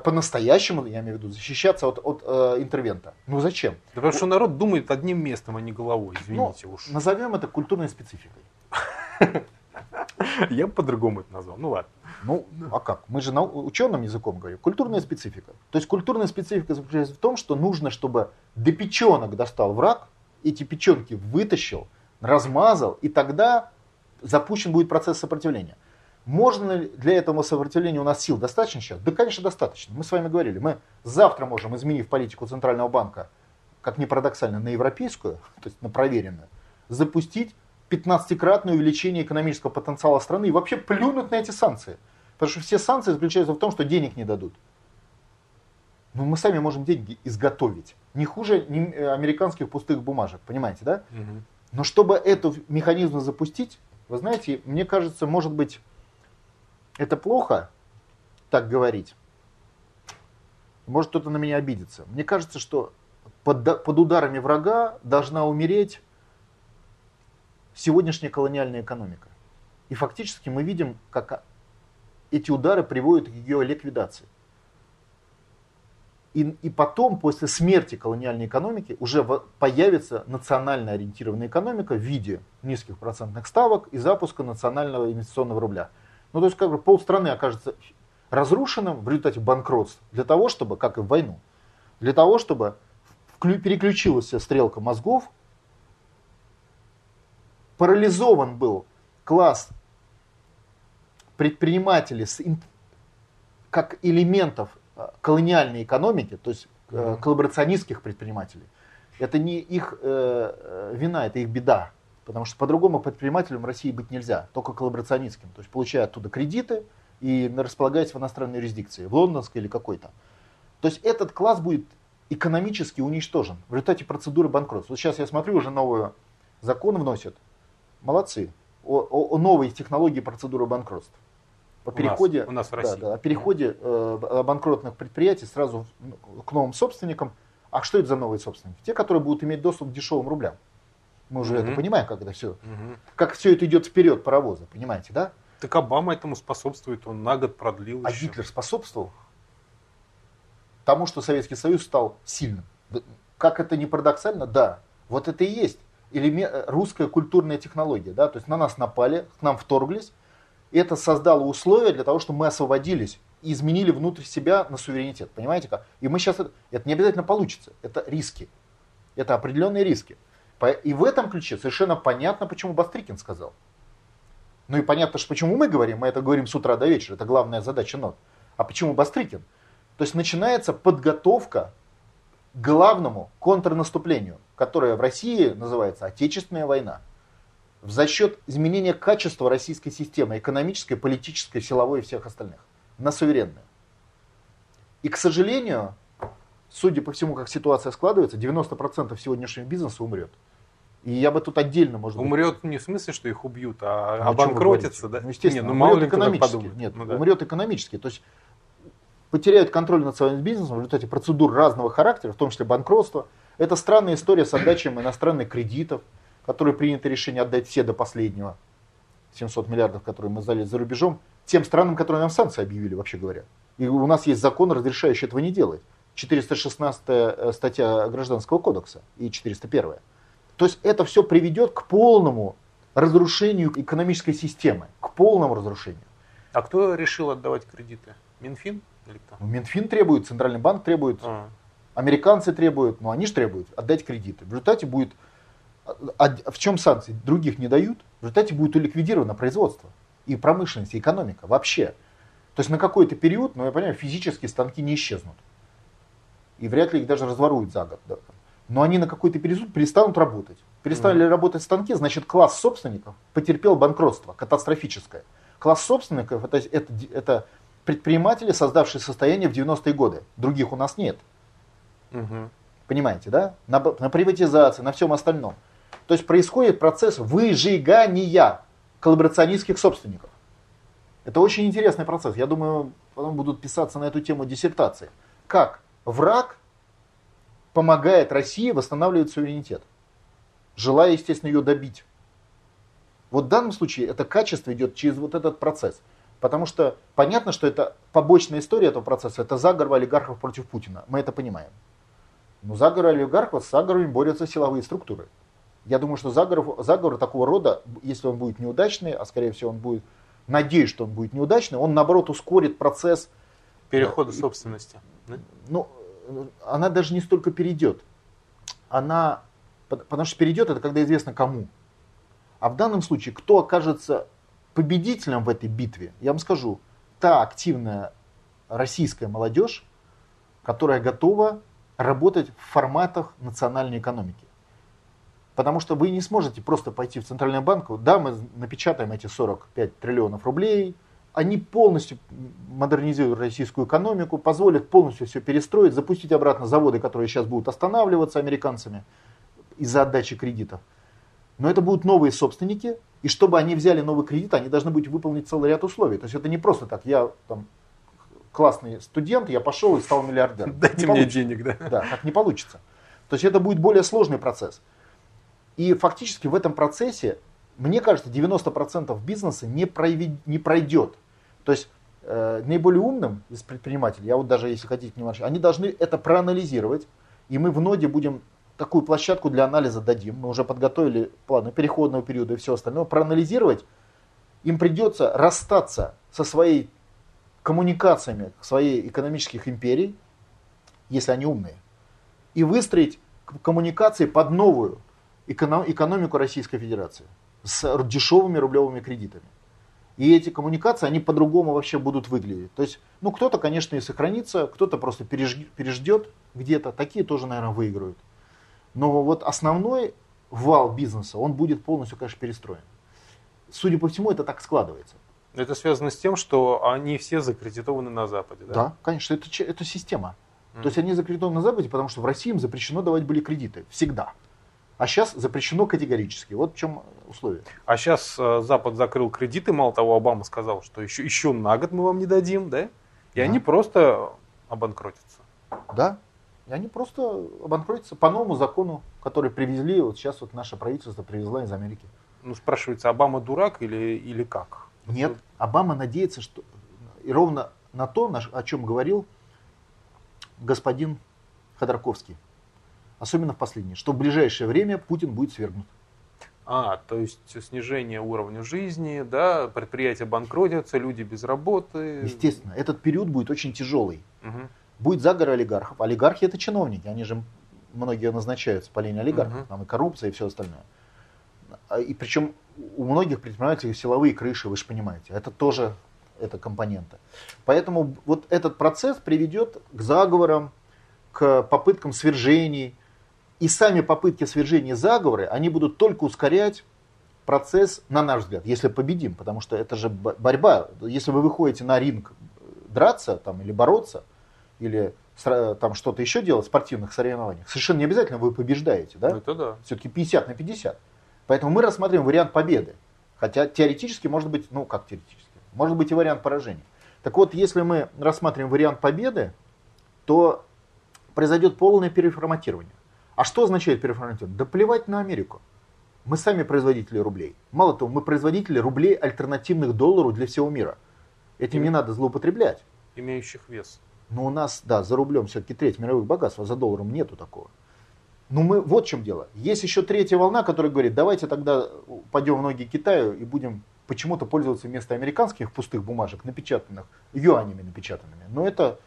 по-настоящему, я имею в виду, защищаться от, от э, интервента? Ну зачем? Да потому что народ думает одним местом, а не головой, извините уж. Назовем это культурной спецификой. Я бы по-другому это назвал. Ну ладно. Ну, а как? Мы же нау- ученым языком говорим. Культурная специфика. То есть культурная специфика заключается в том, что нужно, чтобы до печенок достал враг, эти печенки вытащил, размазал, и тогда запущен будет процесс сопротивления. Можно ли для этого сопротивления у нас сил достаточно сейчас? Да, конечно, достаточно. Мы с вами говорили, мы завтра можем, изменив политику Центрального банка, как ни парадоксально, на европейскую, то есть на проверенную, запустить 15-кратное увеличение экономического потенциала страны и вообще плюнуть на эти санкции. Потому что все санкции заключаются в том, что денег не дадут. Но мы сами можем деньги изготовить. Не хуже ни- э, американских пустых бумажек, понимаете, да? Мгм. Но чтобы этот механизм запустить, вы знаете, мне кажется, может быть, это плохо так говорить. Может кто-то на меня обидится. Мне кажется, что под, под ударами врага должна умереть сегодняшняя колониальная экономика. И фактически мы видим, как эти удары приводят к ее ликвидации. И, и потом, после смерти колониальной экономики, уже появится национально ориентированная экономика в виде низких процентных ставок и запуска национального инвестиционного рубля. Ну, то есть, как бы полстраны окажется разрушенным в результате банкротства для того, чтобы, как и в войну, Для того, чтобы переключилась стрелка мозгов, парализован был класс предпринимателей с, как элементов э, колониальной экономики, то есть э, коллаборационистских предпринимателей. Это не их э, вина, это их беда. Потому что по-другому предпринимателям в России быть нельзя, только коллаборационистским. То есть получая оттуда кредиты и располагаясь в иностранной юрисдикции, в лондонской или какой-то. То есть этот класс будет экономически уничтожен в результате процедуры банкротства. Вот сейчас я смотрю, уже новый закон вносят. Молодцы. О, о, о новой технологии процедуры банкротства. По переходе, у нас, у нас в России. Да, да, о переходе э, банкротных предприятий сразу к новым собственникам. А что это за новые собственники? Те, которые будут иметь доступ к дешевым рублям. Мы уже mm-hmm. это понимаем, как это все, mm-hmm. как все это идет вперед паровоза, понимаете, да? Так Обама этому способствует, он на год продлил. А еще. Гитлер способствовал тому, что Советский Союз стал сильным. Как это не парадоксально, да. Вот это и есть элемент, русская культурная технология, да, то есть на нас напали, к нам вторглись, и это создало условия для того, чтобы мы освободились и изменили внутрь себя на суверенитет, понимаете как? И мы сейчас, это, это не обязательно получится, это риски, это определенные риски. И в этом ключе совершенно понятно, почему Бастрикин сказал. Ну и понятно, что почему мы говорим, мы это говорим с утра до вечера, это главная задача нот. А почему Бастрикин? То есть начинается подготовка к главному контрнаступлению, которое в России называется Отечественная война. За счет изменения качества российской системы, экономической, политической, силовой и всех остальных, на суверенную. И, к сожалению, судя по всему, как ситуация складывается, 90% сегодняшнего бизнеса умрет. И я бы тут отдельно, может Умрет быть... не в смысле, что их убьют, а ну, обанкротится, да? Ну, естественно, Нет, ну, мало умрет экономически. Нет, ну, да. умрет экономически. То есть потеряют контроль над своим бизнесом в результате процедур разного характера, в том числе банкротства. Это странная история с отдачей иностранных кредитов, которые принято решение отдать все до последнего. 700 миллиардов, которые мы сдали за рубежом, тем странам, которые нам санкции объявили, вообще говоря. И у нас есть закон, разрешающий этого не делать. 416 э, статья Гражданского кодекса и 401. То есть это все приведет к полному разрушению экономической системы, к полному разрушению. А кто решил отдавать кредиты? Минфин или кто? Ну, Минфин требует, Центральный банк требует, а. американцы требуют, но они же требуют отдать кредиты. В результате будет, а, а в чем санкции? Других не дают, в результате будет уликвидировано производство и промышленность, и экономика вообще. То есть на какой-то период, ну я понимаю, физически станки не исчезнут. И вряд ли их даже разворуют за год. Но они на какой-то период перестанут работать. Перестали mm. работать станки, значит класс собственников потерпел банкротство катастрофическое. Класс собственников это, это, это предприниматели, создавшие состояние в 90-е годы. Других у нас нет. Угу. Понимаете, да? На, на приватизации, на всем остальном. То есть происходит процесс выжигания коллаборационистских собственников. Это очень интересный процесс. Я думаю, потом будут писаться на эту тему диссертации. Как враг помогает России восстанавливать суверенитет, желая, естественно, ее добить. Вот в данном случае это качество идет через вот этот процесс. Потому что понятно, что это побочная история этого процесса, это заговор олигархов против Путина. Мы это понимаем. Но заговор олигархов с заговорами борются силовые структуры. Я думаю, что заговор, заговор такого рода, если он будет неудачный, а скорее всего он будет, надеюсь, что он будет неудачный, он наоборот ускорит процесс перехода собственности. Да? Ну, она даже не столько перейдет. Она, потому что перейдет это когда известно кому. А в данном случае, кто окажется победителем в этой битве, я вам скажу, та активная российская молодежь, которая готова работать в форматах национальной экономики. Потому что вы не сможете просто пойти в Центральный банк, да, мы напечатаем эти 45 триллионов рублей, они полностью модернизируют российскую экономику, позволят полностью все перестроить, запустить обратно заводы, которые сейчас будут останавливаться американцами из-за отдачи кредитов. Но это будут новые собственники, и чтобы они взяли новый кредит, они должны быть выполнить целый ряд условий. То есть это не просто так, я там классный студент, я пошел и стал миллиардером. Дайте мне денег, да? Да, так не получится. То есть это будет более сложный процесс. И фактически в этом процессе, мне кажется, 90% бизнеса не, проявить, не пройдет. То есть э, наиболее умным из предпринимателей, я вот даже если хотите немножко, они должны это проанализировать, и мы в ноде будем такую площадку для анализа дадим. Мы уже подготовили планы переходного периода и все остальное. Проанализировать им придется расстаться со своей коммуникациями своей экономических империй, если они умные. и выстроить коммуникации под новую экономику Российской Федерации с дешевыми рублевыми кредитами. И эти коммуникации, они по-другому вообще будут выглядеть. То есть, ну, кто-то, конечно, и сохранится, кто-то просто переждет где-то. Такие тоже, наверное, выиграют. Но вот основной вал бизнеса, он будет полностью, конечно, перестроен. Судя по всему, это так складывается. Это связано с тем, что они все закредитованы на Западе, да? Да, конечно, это, это система. Mm. То есть они закредитованы на Западе, потому что в России им запрещено давать были кредиты. Всегда. А сейчас запрещено категорически. Вот в чем условие. А сейчас э, Запад закрыл кредиты, мало того, Обама сказал, что еще, еще на год мы вам не дадим, да? И да. они просто обанкротятся. Да, и они просто обанкротятся по новому закону, который привезли, вот сейчас вот наше правительство привезло из Америки. Ну, спрашивается, Обама дурак или, или как? Нет, Обама надеется, что и ровно на то, о чем говорил господин Ходорковский особенно в последнее, что в ближайшее время Путин будет свергнут. А, то есть снижение уровня жизни, да, предприятия банкротятся, люди без работы. Естественно, этот период будет очень тяжелый. Угу. Будет заговор олигархов. Олигархи это чиновники, они же многие назначаются по линии олигархов, угу. там и коррупция и все остальное. А, и причем у многих предпринимателей силовые крыши, вы же понимаете, это тоже это компонента. Поэтому вот этот процесс приведет к заговорам, к попыткам свержений, и сами попытки свержения заговора, они будут только ускорять процесс, на наш взгляд, если победим, потому что это же борьба. Если вы выходите на ринг драться там, или бороться, или там что-то еще делать в спортивных соревнованиях, совершенно не обязательно вы побеждаете. Да? Это да. Все-таки 50 на 50. Поэтому мы рассматриваем вариант победы. Хотя теоретически может быть, ну как теоретически, может быть и вариант поражения. Так вот, если мы рассматриваем вариант победы, то произойдет полное переформатирование. А что означает переформатирование? Да плевать на Америку. Мы сами производители рублей. Мало того, мы производители рублей альтернативных доллару для всего мира. Этим не надо злоупотреблять. Имеющих вес. Но у нас, да, за рублем все-таки треть мировых богатств, а за долларом нету такого. Но мы, вот в чем дело. Есть еще третья волна, которая говорит, давайте тогда пойдем в ноги Китаю и будем почему-то пользоваться вместо американских пустых бумажек, напечатанных, юанями напечатанными. Но это,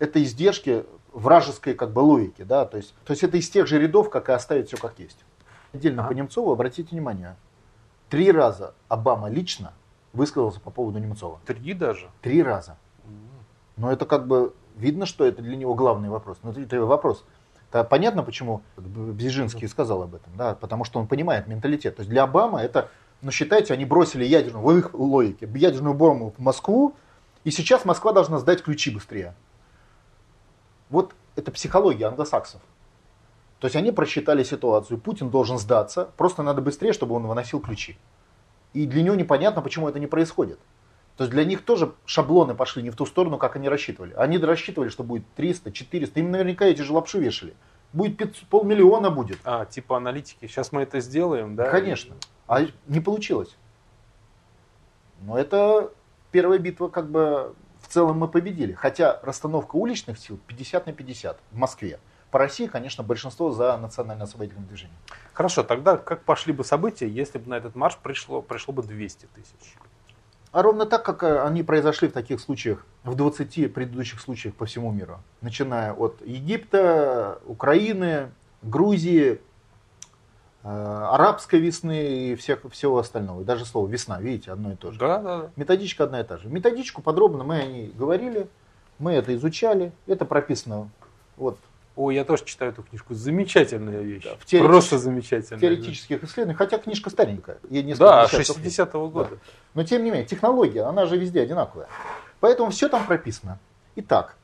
это издержки вражеской как бы логики, да, то есть, то есть это из тех же рядов, как и оставить все как есть. Отдельно а? по Немцову, обратите внимание, три раза Обама лично высказался по поводу Немцова. Три даже? Три раза. Но это как бы видно, что это для него главный вопрос. Но это вопрос. Это понятно, почему Бзижинский сказал об этом, да, потому что он понимает менталитет. То есть для Обамы это, ну считайте, они бросили ядерную, в их логике, ядерную бомбу в Москву, и сейчас Москва должна сдать ключи быстрее. Вот это психология англосаксов. То есть они просчитали ситуацию, Путин должен сдаться, просто надо быстрее, чтобы он выносил ключи. И для него непонятно, почему это не происходит. То есть для них тоже шаблоны пошли не в ту сторону, как они рассчитывали. Они рассчитывали, что будет 300, 400. Им наверняка эти же лапши вешали. Будет 500, полмиллиона будет. А, типа аналитики. Сейчас мы это сделаем, да? Конечно. А не получилось. Но это первая битва как бы в целом мы победили. Хотя расстановка уличных сил 50 на 50 в Москве. По России, конечно, большинство за национальное освободительное движение. Хорошо, тогда как пошли бы события, если бы на этот марш пришло, пришло бы 200 тысяч? А ровно так, как э, они произошли в таких случаях, в 20 предыдущих случаях по всему миру. Начиная от Египта, Украины, Грузии, арабской весны и всех, всего остального. И даже слово весна, видите, одно и то же. Да, да, да. Методичка одна и та же. Методичку подробно мы о ней говорили, мы это изучали, это прописано вот. О, я тоже читаю эту книжку. Замечательная вещь. Да, в теоретич... Просто замечательная. В теоретических да. исследованиях, хотя книжка старенькая. Ей да, 60-го года. Да. Но тем не менее, технология, она же везде одинаковая. Поэтому все там прописано. Итак,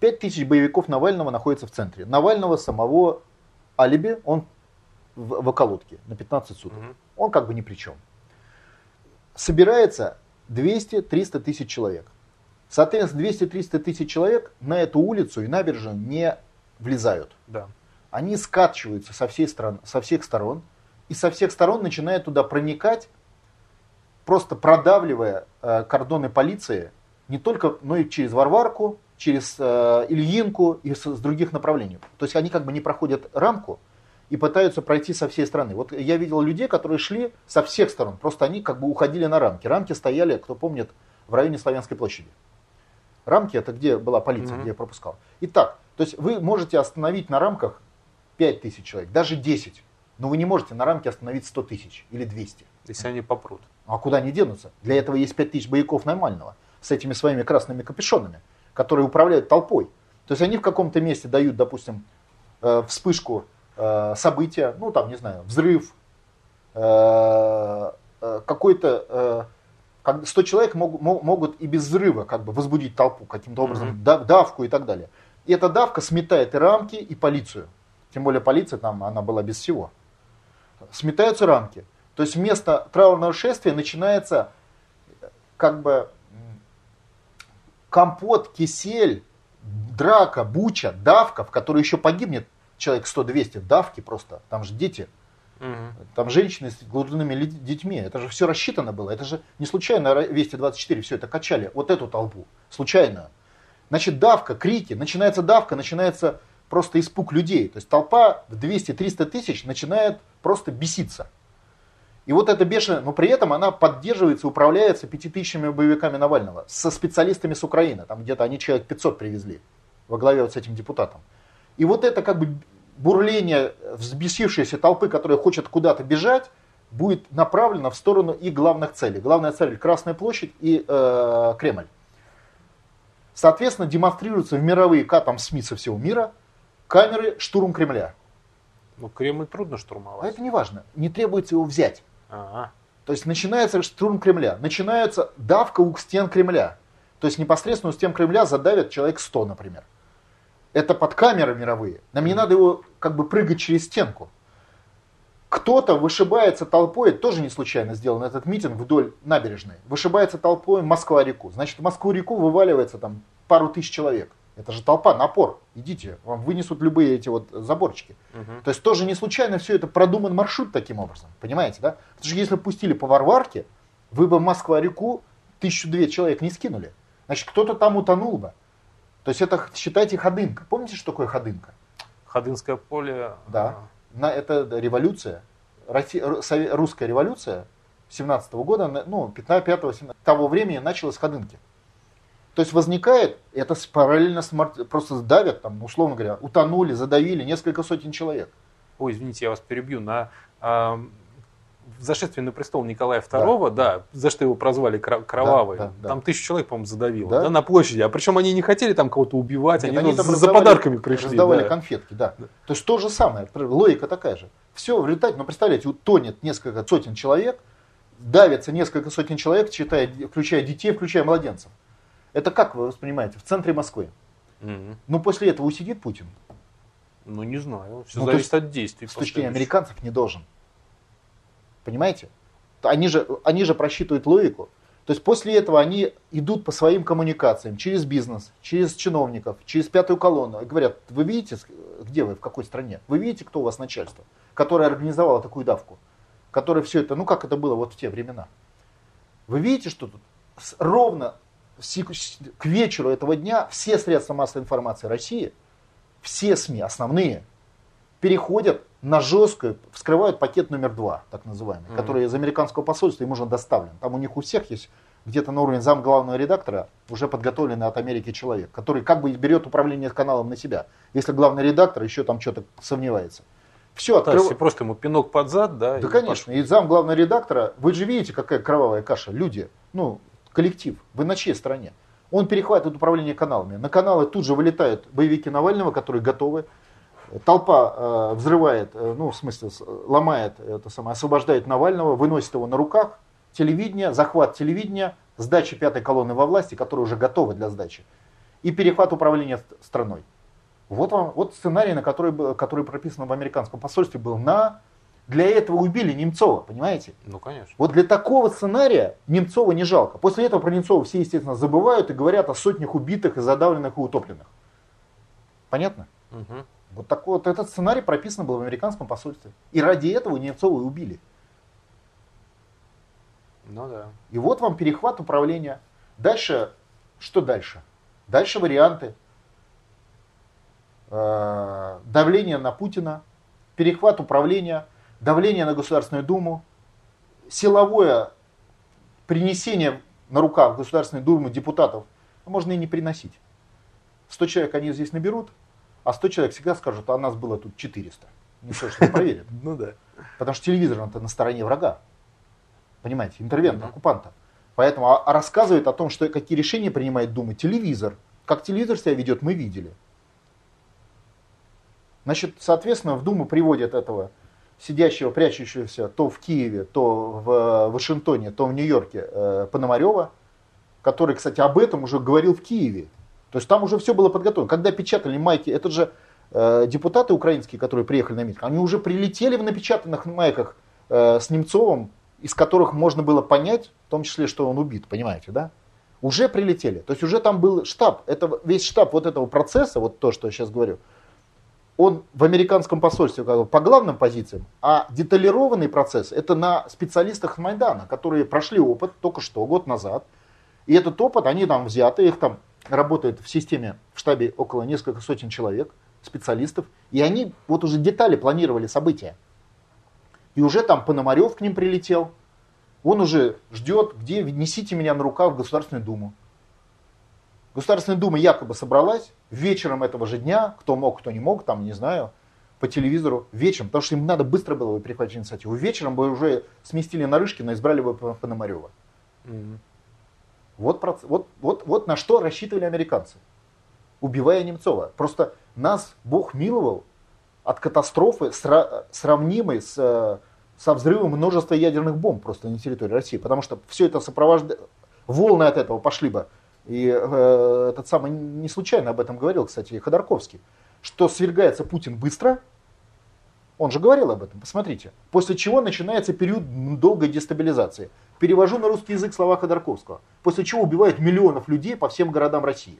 5000 боевиков Навального находятся в центре. Навального самого алиби, он в, в околотке на 15 суток. Угу. Он как бы ни при чем. Собирается 200-300 тысяч человек. Соответственно, 200-300 тысяч человек на эту улицу и набережную не влезают. Да. Они скатчиваются со, всей стран, со всех сторон и со всех сторон начинают туда проникать, просто продавливая э, кордоны полиции не только, но и через Варварку, через э, Ильинку и с, с других направлений. То есть они как бы не проходят рамку, и пытаются пройти со всей страны. Вот я видел людей, которые шли со всех сторон, просто они как бы уходили на рамки. Рамки стояли, кто помнит, в районе Славянской площади. Рамки это где была полиция, mm-hmm. где я пропускал. Итак, То есть вы можете остановить на рамках 5 тысяч человек, даже 10. Но вы не можете на рамке остановить 100 тысяч или 200. Если они попрут. А куда они денутся? Для этого есть 5 тысяч бояков нормального с этими своими красными капюшонами, которые управляют толпой. То есть они в каком-то месте дают, допустим, э, вспышку события, ну там, не знаю, взрыв, э, какой-то 100 человек могут и без взрыва как бы возбудить толпу каким-то образом, mm-hmm. давку и так далее. И эта давка сметает и рамки, и полицию. Тем более полиция там, она была без всего. Сметаются рамки. То есть вместо траурного шествия начинается как бы компот, кисель, драка, буча, давка, в которой еще погибнет человек 100-200, давки просто, там же дети, угу. там женщины с глубинными детьми, это же все рассчитано было, это же не случайно Вести 24 все это качали, вот эту толпу, случайно. Значит, давка, крики, начинается давка, начинается просто испуг людей. То есть толпа в 200-300 тысяч начинает просто беситься. И вот эта бешеная, но при этом она поддерживается, управляется пятитысячными боевиками Навального, со специалистами с Украины, там где-то они человек 500 привезли во главе вот с этим депутатом. И вот это как бы бурление взбесившейся толпы, которая хочет куда-то бежать, будет направлено в сторону и главных целей. Главная цель Красная площадь и э, Кремль. Соответственно, демонстрируются в мировые там СМИ со всего мира камеры штурм Кремля. Ну, Кремль трудно штурмовать. А это не важно. Не требуется его взять. А-а. То есть начинается штурм Кремля, начинается давка у стен Кремля. То есть непосредственно у стен Кремля задавят человек 100, например. Это под камеры мировые. Нам не надо его как бы прыгать через стенку. Кто-то вышибается толпой, это тоже не случайно сделан этот митинг вдоль набережной, вышибается толпой Москва-реку. Значит, в Москву-реку вываливается там пару тысяч человек. Это же толпа, напор. Идите, вам вынесут любые эти вот заборчики. Угу. То есть тоже не случайно все это продуман маршрут таким образом. Понимаете, да? Потому что если пустили по Варварке, вы бы в Москва-реку тысячу-две человек не скинули. Значит, кто-то там утонул бы. То есть это, считайте, ходынка. Помните, что такое ходынка? Ходынское поле. Да. На, это революция. Россия, русская революция 17 -го года, ну, 15 того времени началась ходынки. То есть возникает, это параллельно смарт, просто давят, там, условно говоря, утонули, задавили несколько сотен человек. Ой, извините, я вас перебью. На э, зашествие на престол Николая II, да, да за что его прозвали кровавый, да, да, там да. тысячу человек, по-моему, задавило, да? Да, на площади. А причем они не хотели там кого-то убивать, Нет, они, они ну, за подарками пришли. Раздавали да. конфетки, да. да. То есть то же самое, логика такая же. Все в результате, ну представляете, утонет несколько сотен человек, давится несколько сотен человек, читая, включая детей, включая младенцев. Это как вы воспринимаете? В центре Москвы. Угу. Ну, после этого усидит Путин? Ну, не знаю. Все ну, зависит от действий. С точки зрения американцев не должен. Понимаете? Они же, они же просчитывают логику. То есть после этого они идут по своим коммуникациям, через бизнес, через чиновников, через пятую колонну. И говорят, вы видите, где вы, в какой стране? Вы видите, кто у вас начальство, которое организовало такую давку? Которое все это, ну как это было вот в те времена? Вы видите, что тут ровно к вечеру этого дня все средства массовой информации России, все СМИ, основные, переходят на жесткую, вскрывают пакет номер два, так называемый, mm-hmm. который из американского посольства им уже доставлен. Там у них у всех есть где-то на уровне зам главного редактора уже подготовленный от Америки человек, который как бы берет управление каналом на себя, если главный редактор еще там что-то сомневается. Все, открыв... То просто ему пинок под зад, да? Да, и конечно. И зам главного редактора, вы же видите, какая кровавая каша. Люди, ну, коллектив, вы на чьей стороне? Он перехватывает управление каналами. На каналы тут же вылетают боевики Навального, которые готовы. Толпа э, взрывает, э, ну, в смысле, ломает, это самое, освобождает Навального, выносит его на руках. Телевидение, захват телевидения, сдача пятой колонны во власти, которая уже готова для сдачи. И перехват управления страной. Вот, вам, вот сценарий, на который, который прописан в американском посольстве, был на для этого убили Немцова, понимаете? Ну, конечно. Вот для такого сценария Немцова не жалко. После этого про Немцова все, естественно, забывают и говорят о сотнях убитых и задавленных и утопленных. Понятно? Угу. Вот такой вот этот сценарий прописан был в американском посольстве. И ради этого Немцова и убили. Ну да. И вот вам перехват управления. Дальше, что дальше? Дальше варианты. Э, давление на Путина, перехват управления, давление на Государственную Думу, силовое принесение на руках в Государственную Думу депутатов, можно и не приносить. 100 человек они здесь наберут, А 100 человек всегда скажут, а нас было тут 400. Никто же не проверит. Ну да. Потому что телевизор это на стороне врага. Понимаете, интервента, оккупанта. Поэтому а, а рассказывает о том, что какие решения принимает Дума телевизор. Как телевизор себя ведет, мы видели. Значит, соответственно, в Думу приводят этого сидящего, прячущегося то в Киеве, то в Вашингтоне, то в Нью-Йорке э, Пономарева, который, кстати, об этом уже говорил в Киеве. То есть там уже все было подготовлено. Когда печатали майки, это же э, депутаты украинские, которые приехали на митинг, они уже прилетели в напечатанных майках э, с Немцовым, из которых можно было понять, в том числе, что он убит, понимаете, да? Уже прилетели. То есть уже там был штаб. Это весь штаб вот этого процесса, вот то, что я сейчас говорю, он в американском посольстве как бы, по главным позициям, а деталированный процесс это на специалистах Майдана, которые прошли опыт только что, год назад. И этот опыт, они там взяты, их там работает в системе, в штабе около несколько сотен человек, специалистов, и они вот уже детали планировали события. И уже там Пономарев к ним прилетел, он уже ждет, где несите меня на руках в Государственную Думу. Государственная Дума якобы собралась вечером этого же дня, кто мог, кто не мог, там, не знаю, по телевизору вечером, потому что им надо быстро было бы перехватить инициативу. Вечером бы уже сместили Нарышкина, избрали бы Пономарева. Mm-hmm. Вот, вот, вот, вот на что рассчитывали американцы, убивая Немцова. Просто нас Бог миловал от катастрофы, сра- сравнимой с, со взрывом множества ядерных бомб просто на территории России. Потому что все это сопровождает, волны от этого пошли бы и э, этот самый не случайно об этом говорил, кстати, Ходорковский, что свергается Путин быстро, он же говорил об этом, посмотрите. После чего начинается период долгой дестабилизации. Перевожу на русский язык слова Ходорковского. После чего убивают миллионов людей по всем городам России.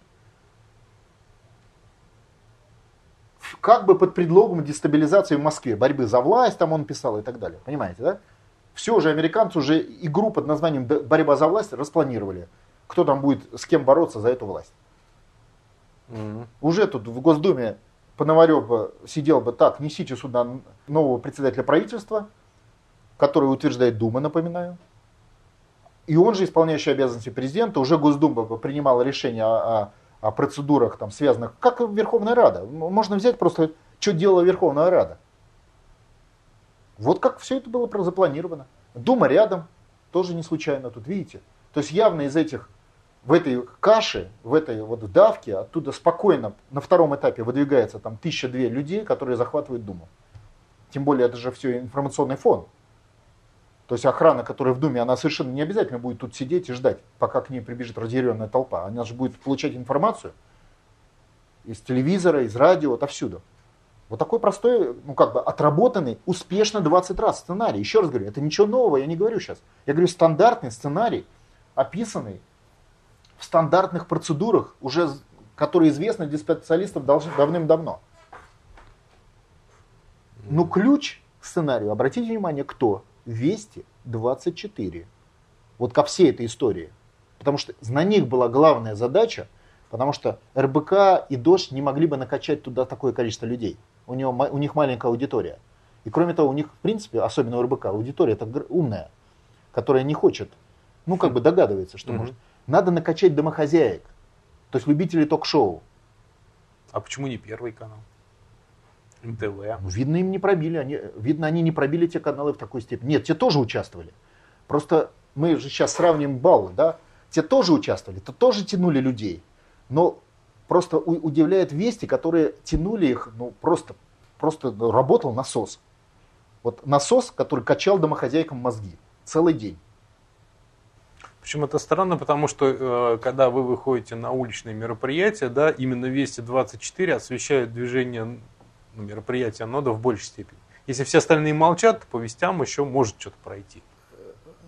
Как бы под предлогом дестабилизации в Москве, борьбы за власть, там он писал и так далее. Понимаете, да? Все же американцы уже игру под названием «Борьба за власть» распланировали кто там будет с кем бороться за эту власть. Mm-hmm. Уже тут в Госдуме Пономарев бы сидел бы так, несите сюда нового председателя правительства, который утверждает Дума, напоминаю. И он же, исполняющий обязанности президента, уже Госдума принимала решение о, о, процедурах, там, связанных, как Верховная Рада. Можно взять просто, что делала Верховная Рада. Вот как все это было запланировано. Дума рядом, тоже не случайно тут, видите. То есть явно из этих в этой каше, в этой вот давке, оттуда спокойно на втором этапе выдвигается там тысяча-две людей, которые захватывают Думу. Тем более это же все информационный фон. То есть охрана, которая в Думе, она совершенно не обязательно будет тут сидеть и ждать, пока к ней прибежит разъяренная толпа. Она же будет получать информацию из телевизора, из радио, отовсюду. Вот такой простой, ну как бы отработанный, успешно 20 раз сценарий. Еще раз говорю, это ничего нового, я не говорю сейчас. Я говорю стандартный сценарий, описанный в стандартных процедурах, уже, которые известны для специалистов давным-давно. Но ключ к сценарию, обратите внимание, кто? Вести 24. Вот ко всей этой истории. Потому что на них была главная задача, потому что РБК и Дождь не могли бы накачать туда такое количество людей. У, него, у них маленькая аудитория. И кроме того, у них, в принципе, особенно у РБК, аудитория это умная, которая не хочет, ну, как бы догадывается, что mm-hmm. может. Надо накачать домохозяек, то есть любителей ток-шоу. А почему не первый канал? МТВ. Ну, видно, им не пробили. Они, видно, они не пробили те каналы в такой степени. Нет, те тоже участвовали. Просто мы же сейчас сравним баллы, да? Те тоже участвовали, то тоже тянули людей. Но просто удивляет вести, которые тянули их, ну, просто, просто работал насос. Вот насос, который качал домохозяйкам мозги целый день. Причем это странно, потому что э, когда вы выходите на уличные мероприятия, да, именно Вести 24 освещают движение ну, мероприятия нода в большей степени. Если все остальные молчат, то по вестям еще может что-то пройти.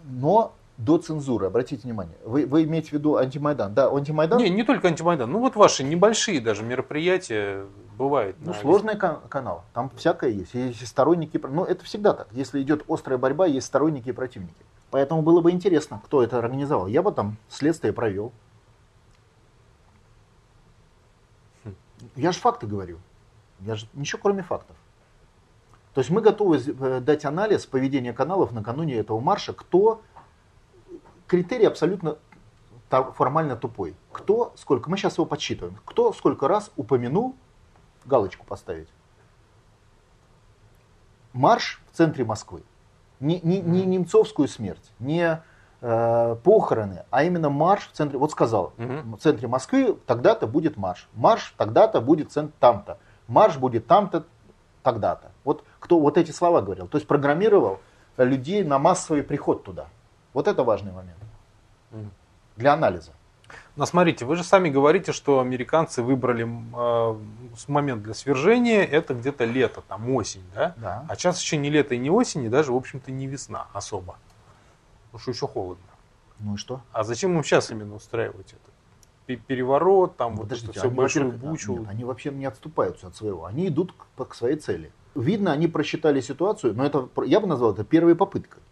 Но до цензуры, обратите внимание. Вы, вы имеете в виду антимайдан? Да, антимайдан? Не, не только антимайдан. Ну вот ваши небольшие даже мероприятия бывают. Ну, сложный кан- канал. Там всякое есть. Есть сторонники. Ну, это всегда так. Если идет острая борьба, есть сторонники и противники. Поэтому было бы интересно, кто это организовал. Я бы там следствие провел. Я же факты говорю. Я же ничего кроме фактов. То есть мы готовы э, дать анализ поведения каналов накануне этого марша, кто критерий абсолютно формально тупой. Кто сколько, мы сейчас его подсчитываем, кто сколько раз упомянул галочку поставить. Марш в центре Москвы. Не, не, не немцовскую смерть, не э, похороны, а именно марш в центре. Вот сказал, в центре Москвы тогда-то будет марш. Марш тогда-то будет там-то. Марш будет там-то, тогда-то. Вот кто вот эти слова говорил. То есть программировал людей на массовый приход туда. Вот это важный момент для анализа. Но смотрите, вы же сами говорите, что американцы выбрали э, момент для свержения, это где-то лето, там осень, да? Да. А сейчас еще не лето и не осень, и даже, в общем-то, не весна особо. Потому что еще холодно. Ну и что? А зачем им сейчас именно устраивать это? Переворот, там Подождите, вот это все они, большую бучу. Нет, они вообще не отступаются от своего. Они идут к, к своей цели. Видно, они просчитали ситуацию, но это, я бы назвал это первой попыткой.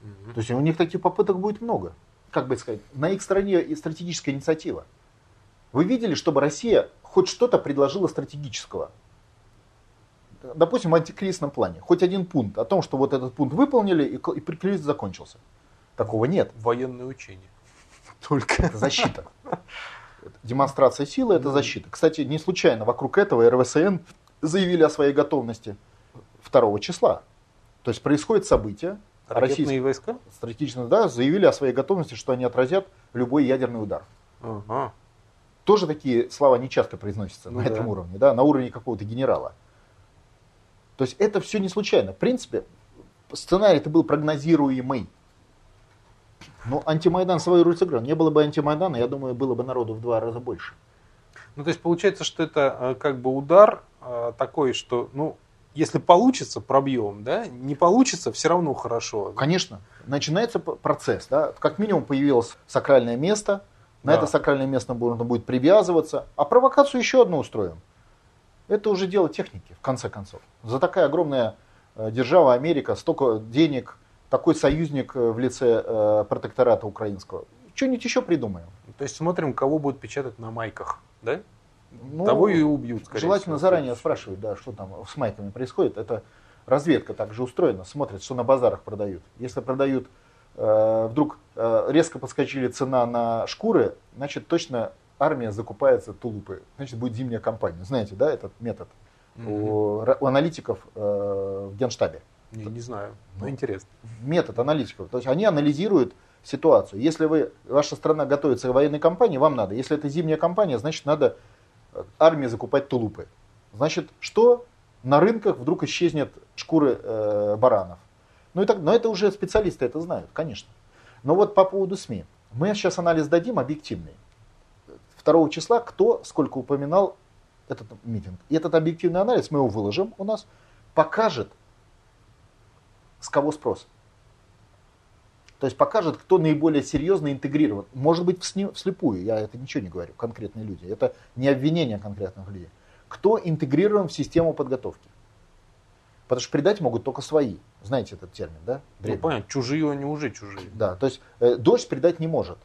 Мгм. То есть у них таких попыток будет много. Как бы сказать, на их стороне и стратегическая инициатива. Вы видели, чтобы Россия хоть что-то предложила стратегического? Допустим, в антикризисном плане. Хоть один пункт о том, что вот этот пункт выполнили и, и кризис закончился. Такого нет. Военные учения. Только. Это защита. Демонстрация силы – это защита. Кстати, не случайно вокруг этого РВСН заявили о своей готовности 2 числа. То есть происходит событие, Ракетные российские войска? стратегические да, заявили о своей готовности, что они отразят любой ядерный удар. Ага. Тоже такие слова не часто произносятся Ну на да. этом уровне, да, на уровне какого-то генерала. То есть это все не случайно. В принципе, сценарий это был прогнозируемый. Но антимайдан свою роль сыграл. Не было бы антимайдана, я думаю, было бы народу в два раза больше. Ну, то есть получается, что это э, как бы удар э, такой, что, ну, если получится, пробьем, да, не получится, все равно хорошо. Конечно, начинается процесс. Да? Как минимум появилось сакральное место, на Да. это сакральное место можно будет привязываться, а провокацию еще одну устроим. Это уже дело техники, в конце концов. За такая огромная э, держава Америка, столько денег, такой союзник э, в лице э, протектората украинского. Что-нибудь еще придумаем. То есть смотрим, кого будут печатать на майках, да? Ну, Того и убьют, скорее Желательно всего. заранее спрашивать, да, что там с майками происходит. Это разведка также устроена, смотрит, что на базарах продают. Если продают, э, вдруг э, резко подскочили цена на шкуры, значит точно армия закупается тулупы. Значит будет зимняя кампания. Знаете, да, этот метод Мгм. у, у аналитиков э, в Генштабе. Не, не знаю, но Ну. интересно. Метод аналитиков. То есть они анализируют ситуацию. Если вы, ваша страна готовится к военной кампании, вам надо. Если это зимняя кампания, значит надо э, армии закупать тулупы. Значит, что? На рынках вдруг исчезнет шкуры э, баранов. Ну и так, но это уже специалисты это знают, конечно. Но вот по поводу СМИ. Мы сейчас анализ дадим объективный. 2 числа кто сколько упоминал этот митинг. И этот объективный анализ, мы его выложим у нас, покажет, с кого спрос. То есть покажет, кто наиболее серьезно интегрирован. Может быть, вслепую, я это ничего не говорю, конкретные люди. Это не обвинение конкретных людей. Кто интегрирован в систему подготовки. Потому что предать могут только свои. Знаете этот термин, да? Ну, Древний. понятно, чужие они уже чужие. Да, то есть э, дождь предать не может.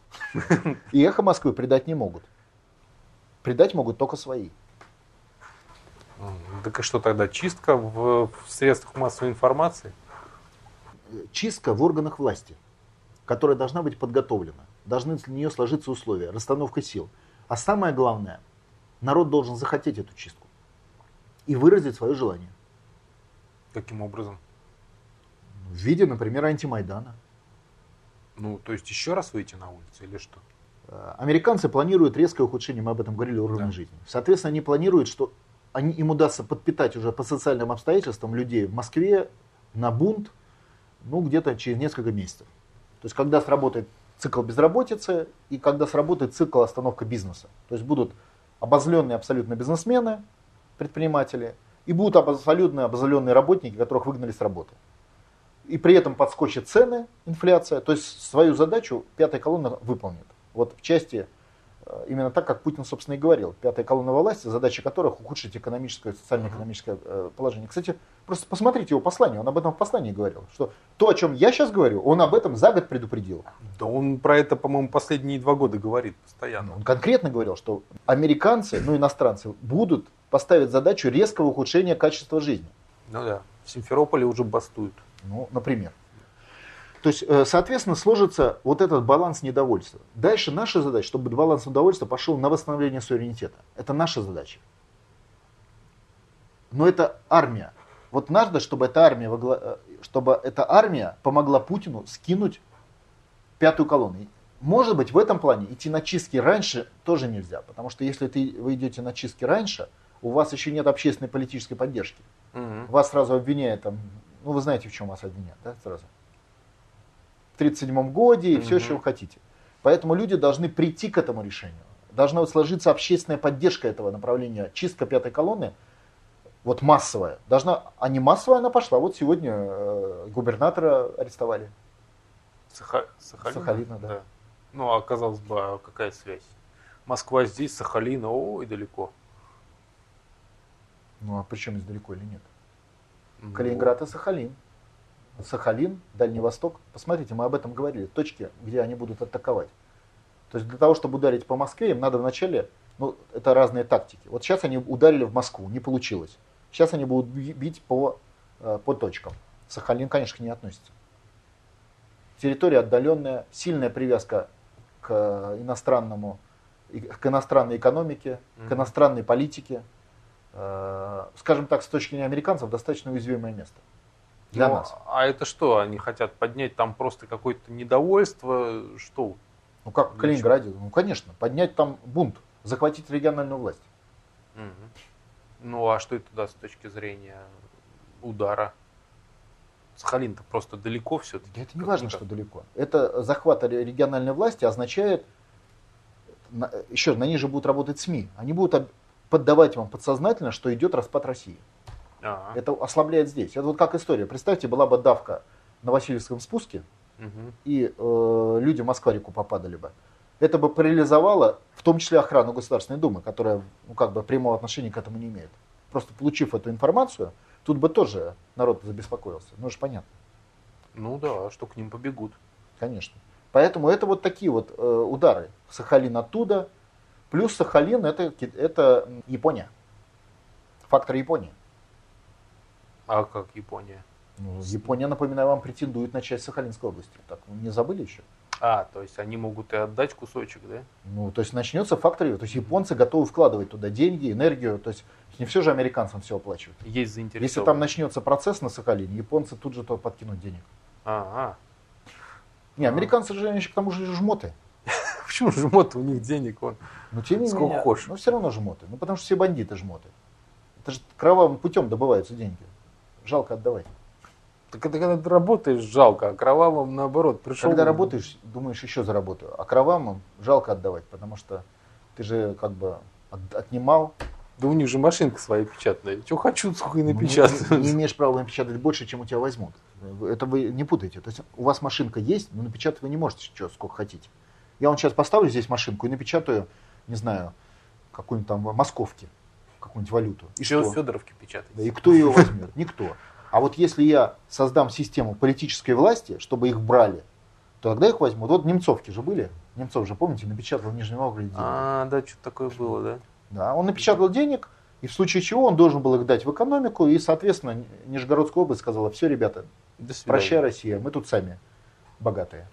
И эхо Москвы предать не могут. Предать могут только свои. Так и что тогда, чистка в, в средствах массовой информации? Чистка в органах власти, которая должна быть подготовлена. Должны для нее сложиться условия, расстановка сил. А самое главное, народ должен захотеть эту чистку и выразить свое желание. Каким образом? В виде, например, антимайдана. Ну, то есть еще раз выйти на улицу или что? Э, Американцы планируют резкое ухудшение, мы об этом говорили, уровня Да. жизни. Соответственно, они планируют, что они, им удастся подпитать уже по социальным обстоятельствам людей в Москве на бунт, ну, где-то через несколько месяцев. То есть, когда сработает цикл безработицы и когда сработает цикл остановка бизнеса. То есть, будут обозленные абсолютно бизнесмены, предприниматели, и будут абсолютно обозленные работники, которых выгнали с работы. И при этом подскочат цены, инфляция. То есть свою задачу пятая колонна выполнит. Вот в части, именно так, как Путин, собственно, и говорил. Пятая колонна власти, задача которых ухудшить экономическое, социально-экономическое э, положение. Кстати, просто посмотрите его послание, он об этом в послании говорил. Что то, о чем я сейчас говорю, он об этом за год предупредил. Да он про это, по-моему, последние два года говорит постоянно. Он конкретно говорил, что американцы, ну иностранцы, будут поставить задачу резкого ухудшения качества жизни. Ну да, в Симферополе уже бастуют. Ну, например. То есть, э, соответственно, сложится вот этот баланс недовольства. Дальше наша задача, чтобы баланс недовольства пошел на восстановление суверенитета. Это наша задача. Но это армия. Вот надо, чтобы эта армия, э, чтобы эта армия помогла Путину скинуть пятую колонну. Может быть, в этом плане идти на чистки раньше тоже нельзя, потому что если ты, вы идете на чистки раньше, у вас еще нет общественной политической поддержки. Угу. Вас сразу обвиняют, там, ну вы знаете, в чем вас обвиняют, да, сразу. В 1937 году и угу. все, что вы хотите. Поэтому люди должны прийти к этому решению. Должна сложиться общественная поддержка этого направления. Чистка пятой колонны, вот массовая, должна, а не массовая она пошла. Вот сегодня э, губернатора арестовали. Саха, Сахалина? Сахалина, да. да. Ну, а казалось бы, а какая связь? Москва здесь, Сахалина, о, и далеко. Ну, а причем здесь далеко или нет? Ну, Калининград и Сахалин. Сахалин, Дальний Восток. Посмотрите, мы об этом говорили. Точки, где они будут атаковать. То есть для того, чтобы ударить по Москве, им надо вначале, ну, это разные тактики. Вот сейчас они ударили в Москву, не получилось. Сейчас они будут бить по, э, по точкам. Сахалин, конечно, к ней относится. Территория отдаленная, сильная привязка к иностранному, к иностранной экономике, mm-hmm. к иностранной политике. Э, скажем так, с точки зрения американцев, достаточно уязвимое место для ну, нас. А это что? Они хотят поднять там просто какое-то недовольство? Что? Ну как в Калининграде? Ну конечно, поднять там бунт, захватить региональную власть. Угу. Ну а что это даст с точки зрения удара? Сахалин-то просто далеко все-таки. Это не важно, что далеко. Это захват региональной власти означает, еще на них же будут работать СМИ. Они будут поддавать вам подсознательно, что идет распад России. Ага. Это ослабляет здесь. Это вот как история. Представьте, была бы давка на Васильевском спуске, угу. и э, люди в Москва-реку попадали бы. Это бы парализовало, в том числе охрану Государственной Думы, которая ну, как бы прямого отношения к этому не имеет. Просто получив эту информацию, тут бы тоже народ забеспокоился. Ну, же понятно. Ну да, что к ним побегут. Конечно. Поэтому это вот такие вот э, удары. Сахалин оттуда, плюс Сахалин это, это Япония. Фактор Японии. А как Япония? Ну, Япония, напоминаю вам, претендует на часть Сахалинской области. Так, не забыли еще? А, то есть они могут и отдать кусочек, да? Ну, то есть начнется фактор, то есть японцы готовы вкладывать туда деньги, энергию, то есть не все же американцам все оплачивают. Есть заинтересованность. Если там начнется процесс на Сахалине, японцы тут же то подкинут денег. Ага. Не, американцы же еще к тому же жмоты. Почему жмоты? У них денег вон. Ну, тем не Сколько хочешь. Ну, все равно жмоты. Ну, потому что все бандиты жмоты. Это же кровавым путем добываются деньги жалко отдавать. Так это когда ты работаешь, жалко, а кровавым наоборот пришел. Когда работаешь, думаешь, еще заработаю. А кровавым жалко отдавать, потому что ты же как бы отнимал. Да у них же машинка своя печатная. Что хочу, сколько и напечатаю. Ну, не, не имеешь права напечатать больше, чем у тебя возьмут. Это вы не путаете. То есть у вас машинка есть, но напечатать вы не можете что, сколько хотите. Я вам сейчас поставлю здесь машинку и напечатаю, не знаю, какую-нибудь там московки какую-нибудь валюту. И что? Федоровки печатать. Да, и кто ее возьмет? Никто. А вот если я создам систему политической власти, чтобы их брали, то тогда их возьмут. Вот немцовки же были. Немцов же, помните, напечатал в Нижнем Новгороде денег. А, да, что-то такое было, да? Да, он напечатал денег, и в случае чего он должен был их дать в экономику, и, соответственно, Нижегородская область сказала, все, ребята, прощай, Россия, мы тут сами богатые.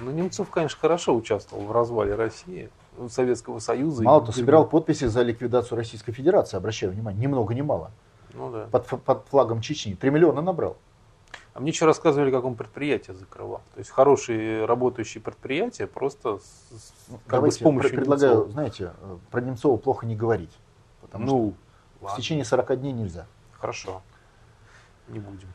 Ну, Немцов, конечно, хорошо участвовал в развале России. Советского Союза. Мало кто собирал подписи за ликвидацию Российской Федерации, обращаю внимание, ни много ни мало. Ну, да. под, под флагом Чечни. Три миллиона набрал. А мне еще рассказывали, как он предприятие закрывал. То есть хорошие работающие предприятия просто с, ну, как бы с помощью предлагаю, Немцова. знаете, э, про Немцова плохо не говорить. Потому ну, что ладно. в течение 40 дней нельзя. Хорошо. Не будем.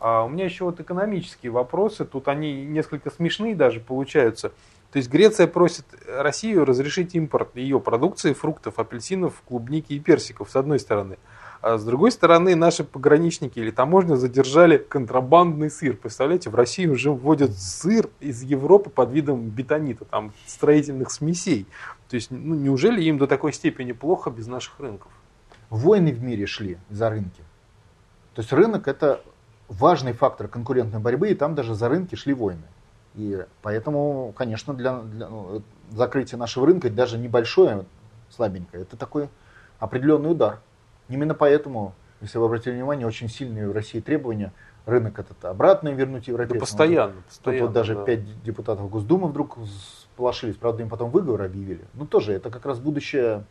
А у меня еще вот экономические вопросы. Тут они несколько смешные даже получаются. То есть Греция просит Россию разрешить импорт ее продукции, фруктов, апельсинов, клубники и персиков, с одной стороны. А с другой стороны, наши пограничники или таможня задержали контрабандный сыр. Представляете, в Россию уже вводят сыр из Европы под видом бетонита, там, строительных смесей. То есть, ну, неужели им до такой степени плохо без наших рынков? Войны в мире шли за рынки. То есть рынок это важный фактор конкурентной борьбы, и там даже за рынки шли войны. И поэтому, конечно, для, для ну, закрытия нашего рынка даже небольшое, слабенькое, это такой определенный удар. Именно поэтому, если вы обратили внимание, очень сильные в России требования рынок этот обратно вернуть европейцам. Да постоянно, постоянно. Тут вот даже да. 5 депутатов Госдумы вдруг сполошились, правда им потом выговор объявили. Ну тоже, это как раз будущее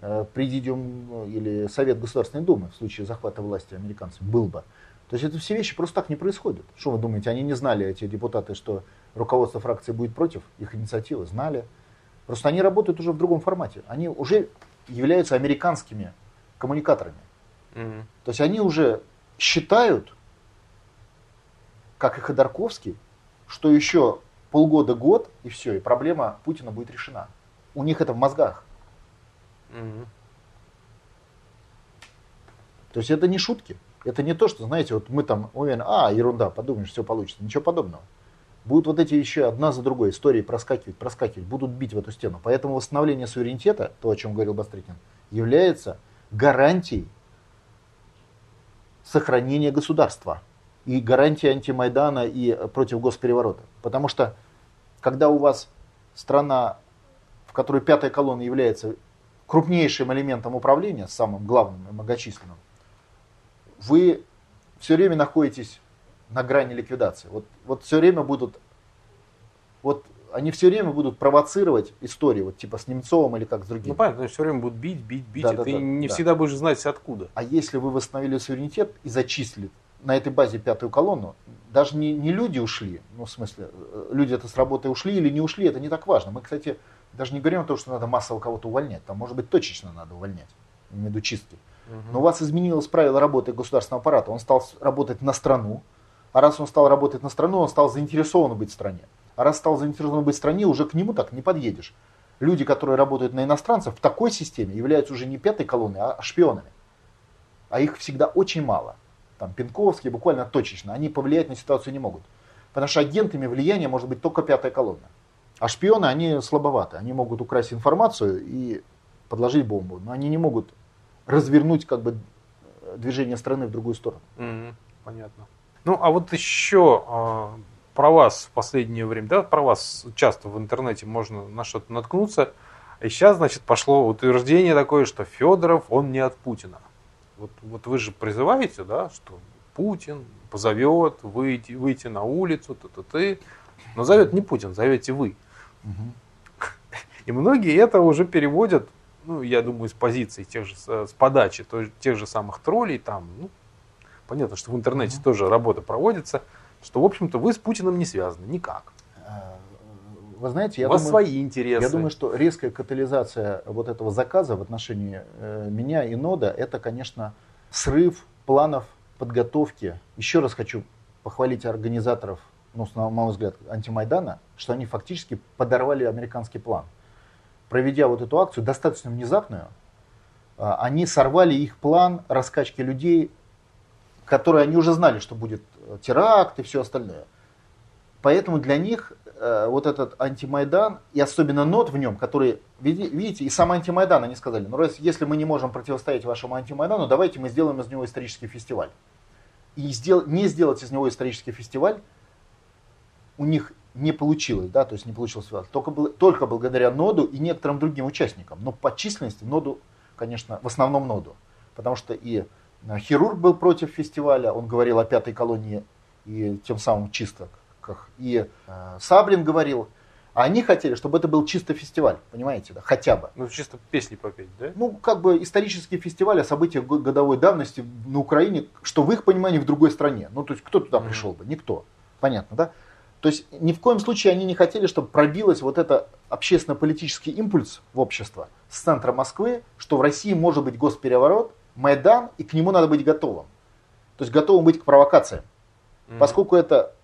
э, президиум или Совет Государственной Думы в случае захвата власти американцев был бы. То есть это все вещи просто так не происходят. Что вы думаете, они не знали, эти депутаты, что руководство фракции будет против их инициативы? Знали. Просто они работают уже в другом формате. Они уже являются американскими коммуникаторами. Mm-hmm. То есть они уже считают, как и Ходорковский, что еще полгода-год и все, и проблема Путина будет решена. У них это в мозгах. Mm-hmm. То есть это не шутки. Это не то, что, знаете, вот мы там уверены, а, ерунда, подумаешь, все получится. Ничего подобного. Будут вот эти еще одна за другой истории проскакивать, проскакивать, будут бить в эту стену. Поэтому восстановление суверенитета, то, о чем говорил Бастрыкин, является гарантией сохранения государства и гарантией антимайдана и против госпереворота. Потому что, когда у вас страна, в которой пятая колонна является крупнейшим элементом управления, самым главным и многочисленным, вы все время находитесь на грани ликвидации. Вот, вот все время будут, вот они все время будут провоцировать истории, вот типа с Немцовым или как с другими. Ну понятно, все время будут бить, бить, бить, да, и да, ты да, не да. всегда будешь знать откуда. А если вы восстановили суверенитет и зачислили на этой базе пятую колонну, даже не, не люди ушли, ну в смысле, э, люди это с работы ушли или не ушли, это не так важно. Мы, кстати, даже не говорим о том, что надо массово кого-то увольнять, там может быть точечно надо увольнять, в виду чистки. Но у вас изменилось правило работы государственного аппарата. Он стал работать на страну. А раз он стал работать на страну, он стал заинтересован быть в стране. А раз стал заинтересован быть в стране, уже к нему так не подъедешь. Люди, которые работают на иностранцев, в такой системе являются уже не пятой колонной, а шпионами. А их всегда очень мало. Там Пинковские буквально точечно. Они повлиять на ситуацию не могут. Потому что агентами влияния может быть только пятая колонна. А шпионы, они слабоваты. Они могут украсть информацию и подложить бомбу. Но они не могут развернуть как бы движение страны в другую сторону. Mm-hmm, понятно. Ну, а вот еще э, про вас в последнее время, да, про вас часто в интернете можно на что-то наткнуться. И сейчас, значит, пошло утверждение такое, что Федоров, он не от Путина. Вот, вот вы же призываете, да, что Путин позовет выйти, выйти на улицу, ты-ты-ты. Но зовет не Путин, зовете вы. Угу. И многие это уже переводят ну, я думаю, с позиции тех же, с подачи тех же самых троллей, там, ну, понятно, что в интернете mm-hmm. тоже работа проводится, что, в общем-то, вы с Путиным не связаны никак. А, вы знаете, я У вас думаю, свои интересы. Я думаю, что резкая катализация вот этого заказа в отношении э, меня и Нода, это, конечно, срыв планов подготовки. Еще раз хочу похвалить организаторов, ну, на мой взгляд, антимайдана, что они фактически подорвали американский план проведя вот эту акцию, достаточно внезапную, а, они сорвали их план раскачки людей, которые они уже знали, что будет э, теракт и все остальное. Поэтому для них э, вот этот антимайдан, и особенно нот в нем, который, видите, и сам антимайдан, они сказали, ну раз, если мы не можем противостоять вашему антимайдану, давайте мы сделаем из него исторический фестиваль. И сдел, не сделать из него исторический фестиваль, у них не получилось, да, то есть не получилось только, только благодаря ноду и некоторым другим участникам. Но по численности ноду, конечно, в основном ноду. Потому что и хирург был против фестиваля, он говорил о пятой колонии и тем самым чистоках. И э, Саблин говорил, а они хотели, чтобы это был чисто фестиваль, понимаете, да, хотя бы. Ну, чисто песни попеть, да? Ну, как бы исторический фестиваль о событиях годовой давности на Украине, что в их понимании в другой стране. Ну, то есть, кто туда mm-hmm. пришел бы? Никто. Понятно, да? То есть ни в коем случае они не хотели, чтобы пробилось вот это общественно-политический импульс в общество с центра Москвы, что в России может быть госпереворот, Майдан, и к нему надо быть готовым. То есть готовым быть к провокациям. Mm-hmm. Поскольку это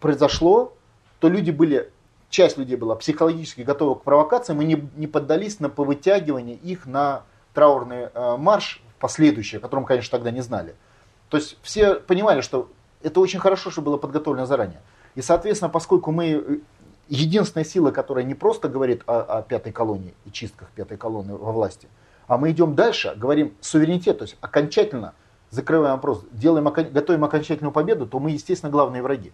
произошло, то люди были, часть людей была психологически готова к провокациям и не, не поддались на повытягивание их на траурный э, марш последующий, о котором, конечно, тогда не знали. То есть все понимали, что это очень хорошо, что было подготовлено заранее. И, соответственно, поскольку мы э, единственная сила, которая не просто говорит о, о пятой колонии и чистках пятой колонны во власти, а мы идем дальше, говорим суверенитет, то есть окончательно закрываем вопрос, делаем, готовим окончательную победу, то мы, естественно, главные враги.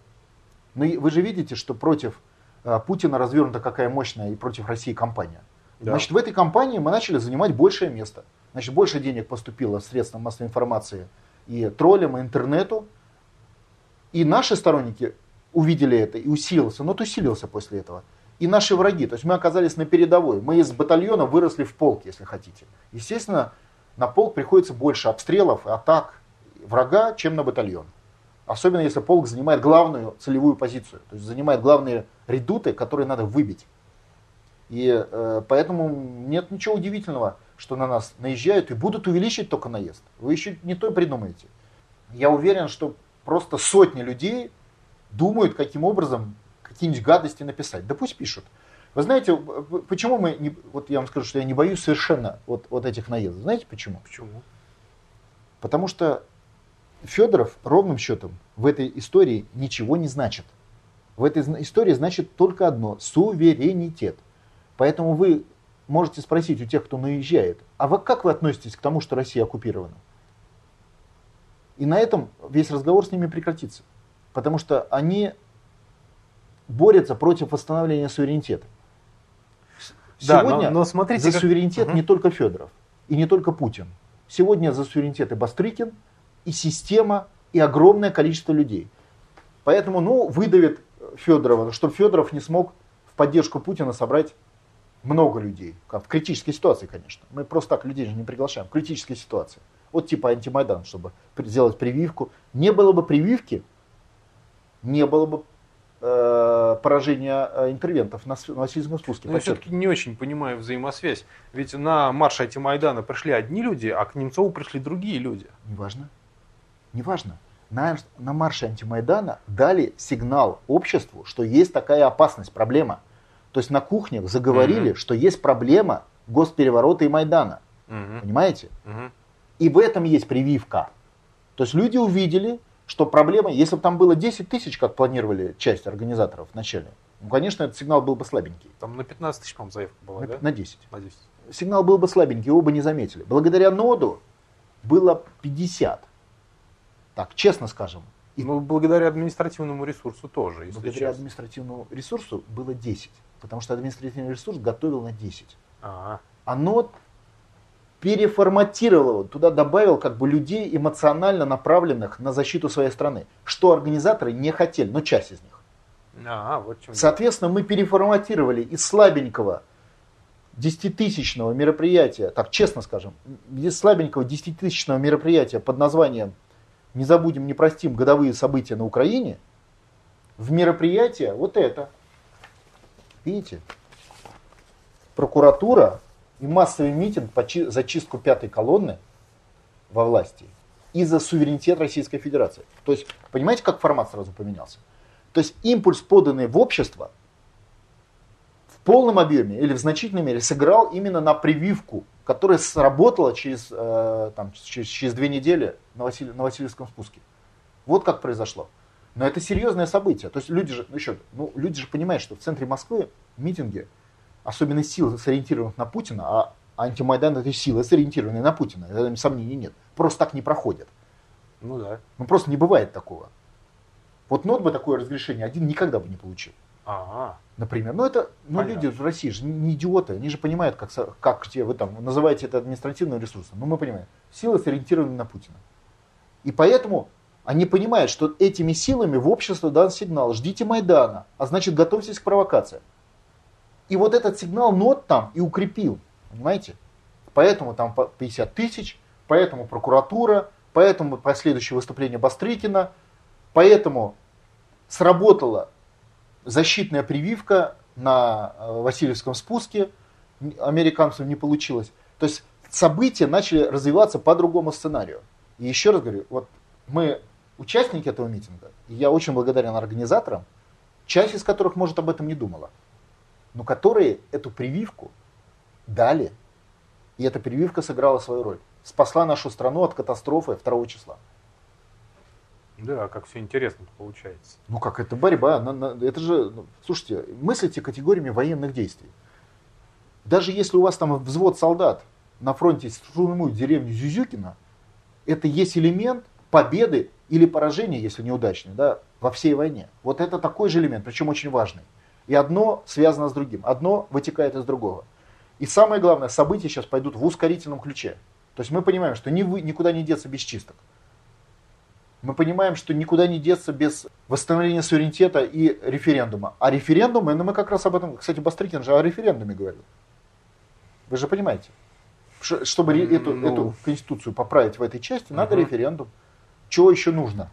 Но вы же видите, что против э, Путина развернута какая мощная и против России кампания. Да. Значит, в этой кампании мы начали занимать большее место. Значит, больше денег поступило средствам массовой информации и троллям, и интернету. И наши сторонники увидели это и усилился, но усилился после этого. И наши враги. То есть мы оказались на передовой. Мы из батальона выросли в полк, если хотите. Естественно, на полк приходится больше обстрелов и атак врага, чем на батальон. Особенно если полк занимает главную целевую позицию, то есть занимает главные редуты, которые надо выбить. И э, поэтому нет ничего удивительного, что на нас наезжают и будут увеличивать только наезд. Вы еще не то придумаете. Я уверен, что просто сотни людей думают, каким образом какие-нибудь гадости написать. Да пусть пишут. Вы знаете, почему мы, не, вот я вам скажу, что я не боюсь совершенно вот, вот этих наездов. Знаете почему? Почему? Потому что Федоров ровным счетом в этой истории ничего не значит. В этой истории значит только одно – суверенитет. Поэтому вы можете спросить у тех, кто наезжает, а вы, как вы относитесь к тому, что Россия оккупирована? И на этом весь разговор с ними прекратится. Потому что они борются против восстановления суверенитета. Сегодня да, но, но смотрите, за как... суверенитет угу. не только Федоров и не только Путин. Сегодня за суверенитет и Бастрыкин, и система, и огромное количество людей. Поэтому, ну, выдавит Федорова, чтобы Федоров не смог в поддержку Путина собрать много людей. В критической ситуации, конечно. Мы просто так людей же не приглашаем. В критической ситуации. Вот типа антимайдан, чтобы сделать прививку. Не было бы прививки, не было бы поражения э, интервентов на, Васильевском спуске. Но я все-таки не очень понимаю взаимосвязь. Ведь на марш антимайдана пришли одни люди, а к Немцову пришли другие люди. Неважно. Неважно. На, на марше антимайдана дали сигнал обществу, что есть такая опасность, проблема. То есть на кухнях заговорили, угу. что есть проблема госпереворота и Майдана. Угу. Понимаете? Угу. И в этом есть прививка. То есть люди увидели, что проблема, если бы там было 10 тысяч, как планировали часть организаторов вначале, ну, конечно, этот сигнал был бы слабенький. Там на 15 тысяч, по-моему, заявка была, на, да? На 10. На 10. Сигнал был бы слабенький, его бы не заметили. Благодаря ноду было 50. Так, честно скажем. И ну, благодаря административному ресурсу тоже. Если благодаря честно. административному ресурсу было 10. Потому что административный ресурс готовил на 10. А-а. А нод переформатировал, туда добавил как бы людей эмоционально направленных на защиту своей страны, что организаторы не хотели, но часть из них. А, вот Соответственно, мы переформатировали из слабенького десятитысячного мероприятия, так честно скажем, из слабенького десятитысячного мероприятия под названием «Не забудем, не простим годовые события на Украине» в мероприятие вот это. Видите? Прокуратура и массовый митинг за чистку пятой колонны во власти и за суверенитет Российской Федерации. То есть, понимаете, как формат сразу поменялся? То есть импульс, поданный в общество, в полном объеме или в значительной мере сыграл именно на прививку, которая сработала через, э, там, через, через две недели на, Василь, на Васильевском спуске. Вот как произошло. Но это серьезное событие. То есть люди же, ну еще, ну, люди же понимают, что в центре Москвы митинги особенность сил, сориентированных на Путина, а антимайдан это силы, сориентированные на Путина. Это сомнений нет. Просто так не проходят. Ну да. Ну просто не бывает такого. Вот НОТ бы такое разрешение один никогда бы не получил. Ага. Например. Ну это, ну люди в России же не идиоты, они же понимают, как, как те, вы там называете это административным ресурсом. Ну мы понимаем. Силы сориентированы на Путина. И поэтому они понимают, что этими силами в общество дан сигнал, ждите Майдана, а значит готовьтесь к провокациям. И вот этот сигнал нот там и укрепил, понимаете? Поэтому там 50 тысяч, поэтому прокуратура, поэтому последующее выступление Бастрыкина, поэтому сработала защитная прививка на э, Васильевском спуске, американцам не получилось. То есть события начали развиваться по другому сценарию. И еще раз говорю, вот мы участники этого митинга, и я очень благодарен организаторам, часть из которых, может, об этом не думала но которые эту прививку дали. И эта прививка сыграла свою роль. Спасла нашу страну от катастрофы 2 числа. Да, как все интересно получается. Ну как, это борьба. Это же, ну, слушайте, мыслите категориями военных действий. Даже если у вас там взвод солдат на фронте штурмует деревню Зюзюкина, это есть элемент победы или поражения, если неудачный, да, во всей войне. Вот это такой же элемент, причем очень важный. И одно связано с другим, одно вытекает из другого. И самое главное, события сейчас пойдут в ускорительном ключе. То есть мы понимаем, что ни вы, никуда не деться без чисток. Мы понимаем, что никуда не деться без восстановления суверенитета и референдума. А референдум, ну мы как раз об этом, кстати, Бастрыкин же о референдуме говорил. Вы же понимаете, чтобы эту, ну... эту конституцию поправить в этой части, надо угу. референдум. Чего еще нужно?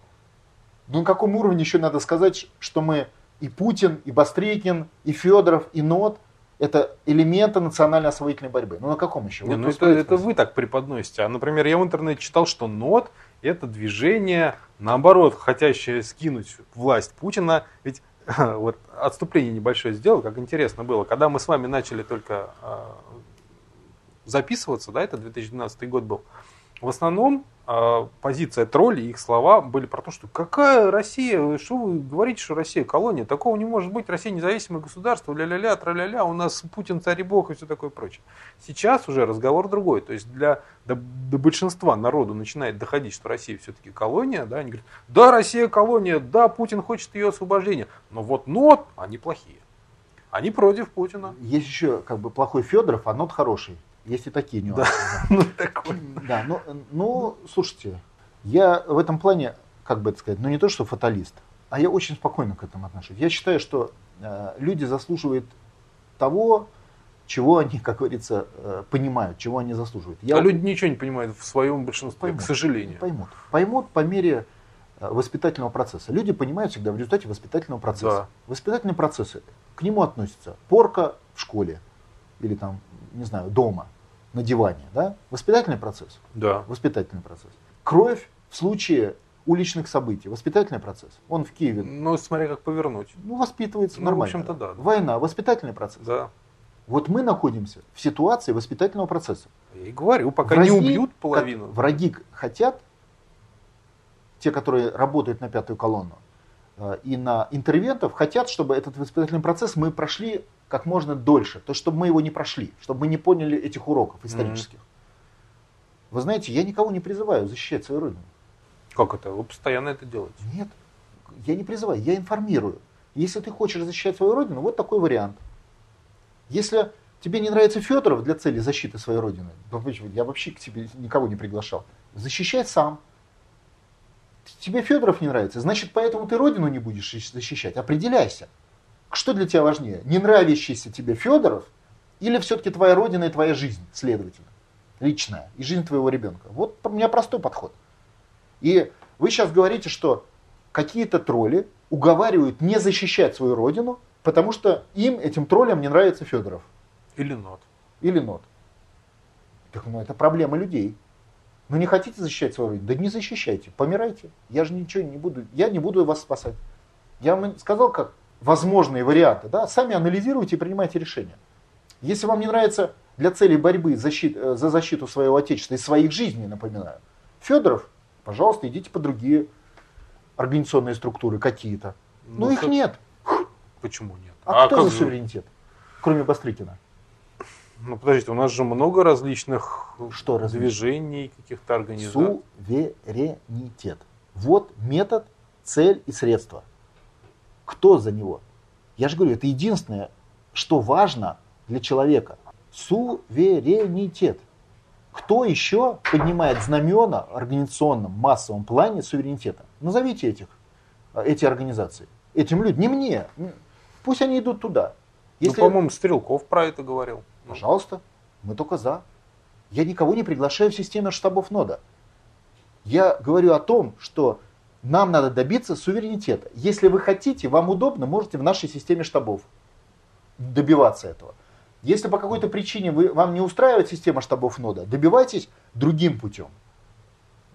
Ну на каком уровне еще надо сказать, что мы и Путин, и Бастрыкин, и Федоров, и НОТ это элементы национальной освоительной борьбы. Ну на каком еще? Не, ну это, это вы так преподносите. А, например, я в интернете читал, что НОТ это движение, наоборот, хотящее скинуть власть Путина. Ведь вот отступление небольшое сделал, как интересно было. Когда мы с вами начали только а, записываться, да, это 2012 год был, в основном э, позиция троллей, их слова были про то, что какая Россия, что вы говорите, что Россия колония, такого не может быть, Россия независимое государство, ля-ля-ля, тра-ля-ля, у нас Путин царь и бог и все такое прочее. Сейчас уже разговор другой, то есть для до, до большинства народу начинает доходить, что Россия все-таки колония, да, они говорят, да, Россия колония, да, Путин хочет ее освобождения, но вот нот, они плохие. Они против Путина. Есть еще как бы плохой Федоров, а нот хороший. Есть и такие нюансы. Да, ну, такой. да ну, ну, слушайте, я в этом плане, как бы это сказать, ну не то, что фаталист, а я очень спокойно к этому отношусь. Я считаю, что э, люди заслуживают того, чего они, как говорится, э, понимают, чего они заслуживают. Я, а люди ничего не понимают в своем большинстве, поймут, к сожалению. Поймут. Поймут по мере э, воспитательного процесса. Люди понимают всегда в результате воспитательного процесса. Да. Воспитательные процессы, к нему относятся порка в школе или там, не знаю, дома – на диване, да? Воспитательный процесс? Да. Воспитательный процесс. Кровь в случае уличных событий, воспитательный процесс. Он в Киеве. Ну, смотря как повернуть. Ну, воспитывается ну, нормально. в общем-то, да. Война, воспитательный процесс. Да. Вот мы находимся в ситуации воспитательного процесса. Я и говорю, пока враги, не убьют половину. Враги хотят, те, которые работают на пятую колонну, и на интервентов, хотят, чтобы этот воспитательный процесс мы прошли как можно дольше, то чтобы мы его не прошли, чтобы мы не поняли этих уроков исторических. Mm-hmm. Вы знаете, я никого не призываю защищать свою родину. Как это? Вы постоянно это делаете? Нет, я не призываю, я информирую. Если ты хочешь защищать свою родину, вот такой вариант. Если тебе не нравится Федоров для цели защиты своей родины, я вообще к тебе никого не приглашал, защищай сам. Тебе Федоров не нравится, значит, поэтому ты родину не будешь защищать. Определяйся. Что для тебя важнее? Не нравящийся тебе Федоров или все-таки твоя родина и твоя жизнь, следовательно, личная, и жизнь твоего ребенка? Вот у меня простой подход. И вы сейчас говорите, что какие-то тролли уговаривают не защищать свою родину, потому что им, этим троллям, не нравится Федоров. Или нот. Или нот. Так, ну, это проблема людей. Ну не хотите защищать свою родину? Да не защищайте, помирайте. Я же ничего не буду, я не буду вас спасать. Я вам сказал, как возможные варианты, да, сами анализируйте и принимайте решения. Если вам не нравится для целей борьбы защит, э, за защиту своего отечества и своих жизней, напоминаю, Федоров, пожалуйста, идите по другие организационные структуры какие-то. Ну, Но их нет. Почему нет? А, а кто за суверенитет, кроме Бастрыкина? Ну, подождите, у нас же много различных Что движений, каких-то организаций. Суверенитет. Вот метод, цель и средства. Кто за него? Я же говорю, это единственное, что важно для человека. Суверенитет. Кто еще поднимает знамена в организационном массовом плане суверенитета? Назовите этих, эти организации. Этим людям, не мне. Пусть они идут туда. Ну, Если... Ну, по-моему, Стрелков про это говорил. Пожалуйста, мы только за. Я никого не приглашаю в систему штабов нода. Я говорю о том, что нам надо добиться суверенитета. Если вы хотите, вам удобно, можете в нашей системе штабов добиваться этого. Если по какой-то причине вы, вам не устраивает система штабов нода, добивайтесь другим путем.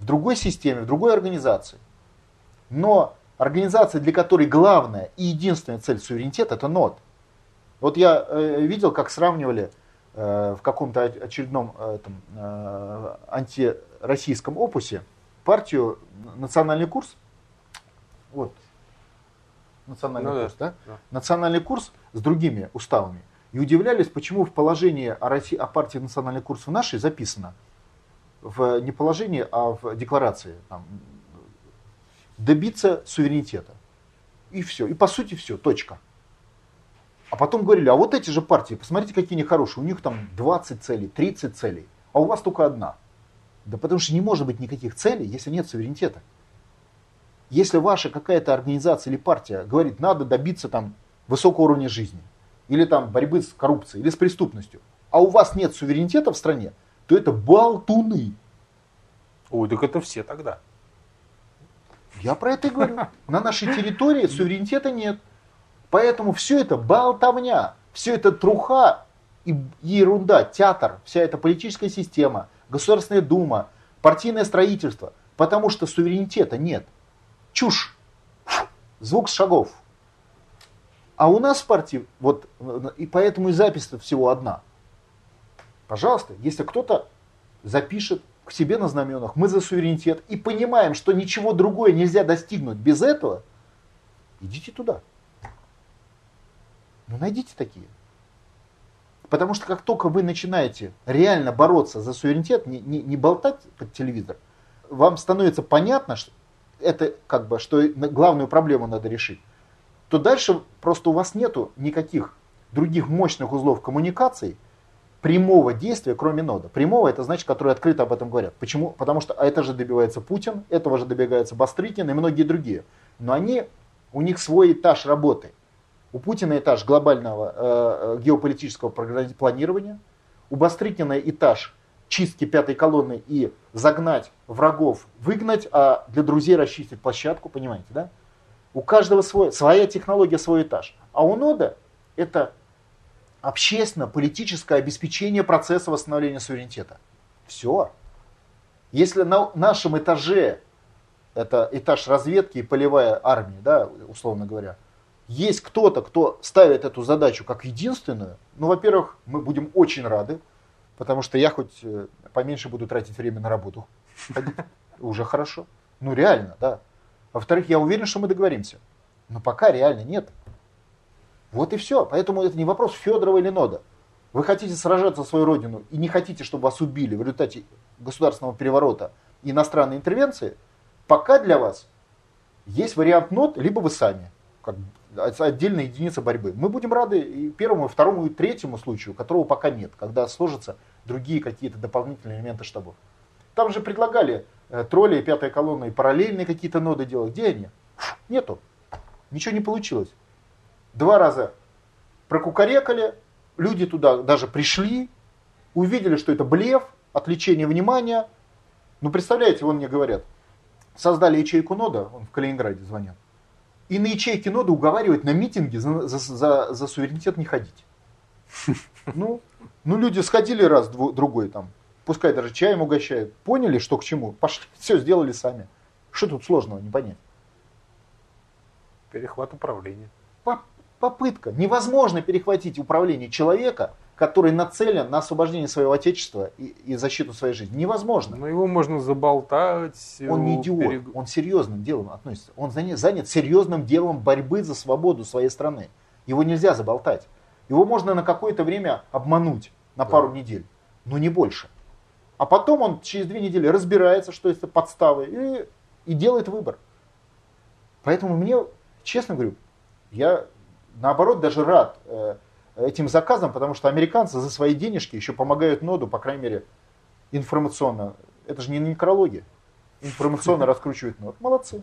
В другой системе, в другой организации. Но организация, для которой главная и единственная цель суверенитета, это нод. Вот я э, видел, как сравнивали в каком-то очередном э, этом, э, антироссийском опусе партию национальный курс, вот, национальный ну, курс, да, да? да? Национальный курс с другими уставами. И удивлялись, почему в положении о, России, о партии национальный курс в нашей записано, в, не положении, а в декларации, там, добиться суверенитета. И все. И по сути все, точка. А потом говорили, а вот эти же партии, посмотрите, какие они хорошие, у них там 20 целей, 30 целей, а у вас только одна – да потому что не может быть никаких целей, если нет суверенитета. Если ваша какая-то организация или партия говорит, надо добиться там высокого уровня жизни, или там борьбы с коррупцией, или с преступностью, а у вас нет суверенитета в стране, то это болтуны. Ой, так это все тогда. Я про это и говорю. На нашей территории суверенитета нет. Поэтому все это болтовня, все это труха и ерунда, театр, вся эта политическая система, Государственная Дума, партийное строительство. Потому что суверенитета нет. Чушь. Звук шагов. А у нас в партии, вот, и поэтому и запись всего одна. Пожалуйста, если кто-то запишет к себе на знаменах, мы за суверенитет, и понимаем, что ничего другое нельзя достигнуть без этого, идите туда. Ну, найдите такие. Потому что как только вы начинаете реально бороться за суверенитет, не, не, не болтать под телевизор, вам становится понятно, что это как бы, что главную проблему надо решить, то дальше просто у вас нету никаких других мощных узлов коммуникаций, прямого действия, кроме нода. Прямого это значит, которые открыто об этом говорят. Почему? Потому что а это же добивается Путин, этого же добивается Бастрыкин и многие другие. Но они, у них свой этаж работы. У Путина этаж глобального э, э геополитического планирования, у Бастрыкина этаж чистки пятой колонны и загнать врагов, выгнать, а для друзей расчистить площадку, понимаете, да? У каждого свой, своя технология, свой этаж. А у нода это общественно-политическое обеспечение процесса восстановления суверенитета. Все. Если на нашем этаже, это этаж разведки и полевая армия, да, условно говоря, есть кто-то, кто ставит эту задачу как единственную, ну, во-первых, мы будем очень рады, потому что я хоть э, поменьше буду тратить время на работу. Уже хорошо. Ну, реально, да. Во-вторых, я уверен, что мы договоримся. Но пока реально нет. Вот и все. Поэтому это не вопрос Федорова или Нода. Вы хотите сражаться за свою родину и не хотите, чтобы вас убили в результате государственного переворота и иностранной интервенции, пока для вас есть вариант нот, либо вы сами, как отдельная единица борьбы. Мы будем рады и первому, и второму, и третьему случаю, которого пока нет, когда сложатся другие какие-то дополнительные элементы штабов. Там же предлагали э, тролли, пятая колонна и параллельные какие-то ноды делать. Где они? Нету. Ничего не получилось два раза прокукарекали, люди туда даже пришли, увидели, что это блеф, отвлечение внимания. Ну, представляете, вон мне говорят, создали ячейку нода, он в Калининграде звонят, и на ячейке нода уговаривают на митинге за, за, за, за суверенитет не ходить. Ну, ну, люди сходили раз, дву, другой там, пускай даже чаем угощают, поняли, что к чему, пошли, все сделали сами. Что тут сложного, не понять. Перехват управления попытка. Невозможно перехватить управление человека, который нацелен на освобождение своего отечества и, и защиту своей жизни. Невозможно. Но его можно заболтать. Он не идиот, перег... он серьезным делом относится. Он занят, занят серьезным делом борьбы за свободу своей страны. Его нельзя заболтать. Его можно на какое-то время обмануть, на да. пару недель, но не больше. А потом он через две недели разбирается, что это подставы, и, и делает выбор. Поэтому мне, честно говорю, я наоборот, даже рад э, этим заказам, потому что американцы за свои денежки еще помогают ноду, по крайней мере, информационно. Это же не некрология. Информационно раскручивают нод. Молодцы.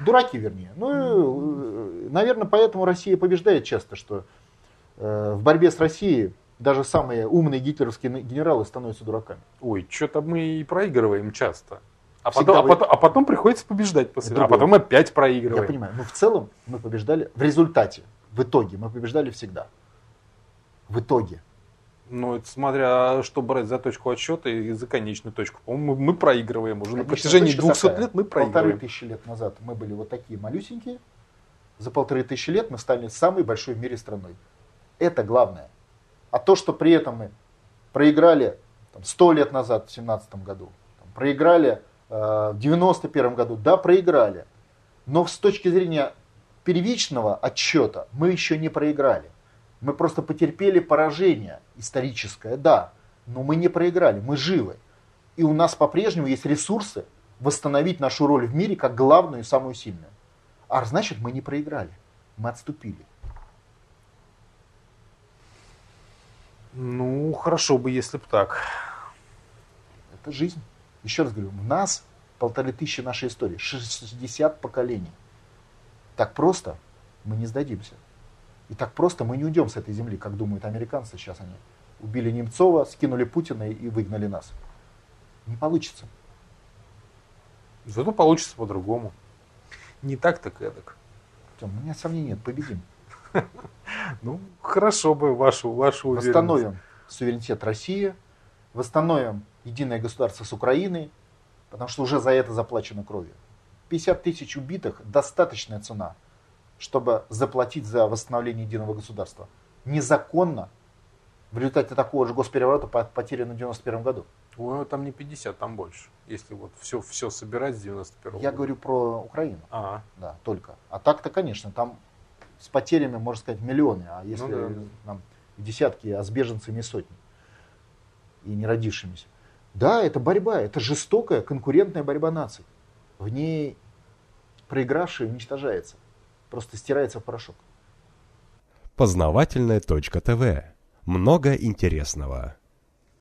Дураки, вернее. Ну, наверное, поэтому Россия побеждает часто, что э, в борьбе с Россией даже самые умные гитлеровские генералы становятся дураками. Ой, что-то мы и проигрываем часто. А потом, а, потом, а потом приходится побеждать после А потом опять проигрываем. Я понимаю. Но в целом мы побеждали в результате, в итоге мы побеждали всегда. В итоге. Ну, это смотря что брать за точку отсчета и за конечную точку. По-моему, мы, проигрываем уже. Конечно, на протяжении 200 такая. лет мы проигрываем. Полторы тысячи лет назад мы были вот такие малюсенькие. За полторы тысячи лет мы стали самой большой в мире страной. Это главное. А то, что при этом мы проиграли там, 100 лет назад, в 17 году, там, проиграли Э, в 91 году, да, проиграли. Но с точки зрения первичного отчета мы еще не проиграли. Мы просто потерпели поражение историческое, да, но мы не проиграли, мы живы. И у нас по-прежнему есть ресурсы восстановить нашу роль в мире как главную и самую сильную. А значит, мы не проиграли, мы отступили. Ну, хорошо бы, если бы так. Это жизнь. Еще раз говорю, у нас полторы тысячи нашей истории, 60 поколений. Так просто мы не сдадимся. И так просто мы не уйдем с этой земли, как думают американцы. Сейчас они убили Немцова, скинули Путина и выгнали нас. Не получится. Зато получится по-другому. Не так, так эдак. У меня сомнений нет, победим. Ну, хорошо бы вашу, вашу уверенность. Восстановим суверенитет России, восстановим единое государство с Украиной, потому что уже за это заплачено кровью. 50 тысяч убитых – достаточная цена, чтобы заплатить за восстановление единого государства. Незаконно в результате такого же госпереворота потеряно в 91 году. Ой, там не 50, там больше. Если вот все, все собирать с 91 Я говорю про Украину. А, Да, только. А так-то, конечно, там с потерями, можно сказать, миллионы. А если Ну да. там десятки, а с беженцами сотни. И не родившимися. Да, это борьба, это жестокая конкурентная борьба наций. В ней проигравший уничтожается. Просто стирается в порошок. Познавательная точка ТВ. Много интересного.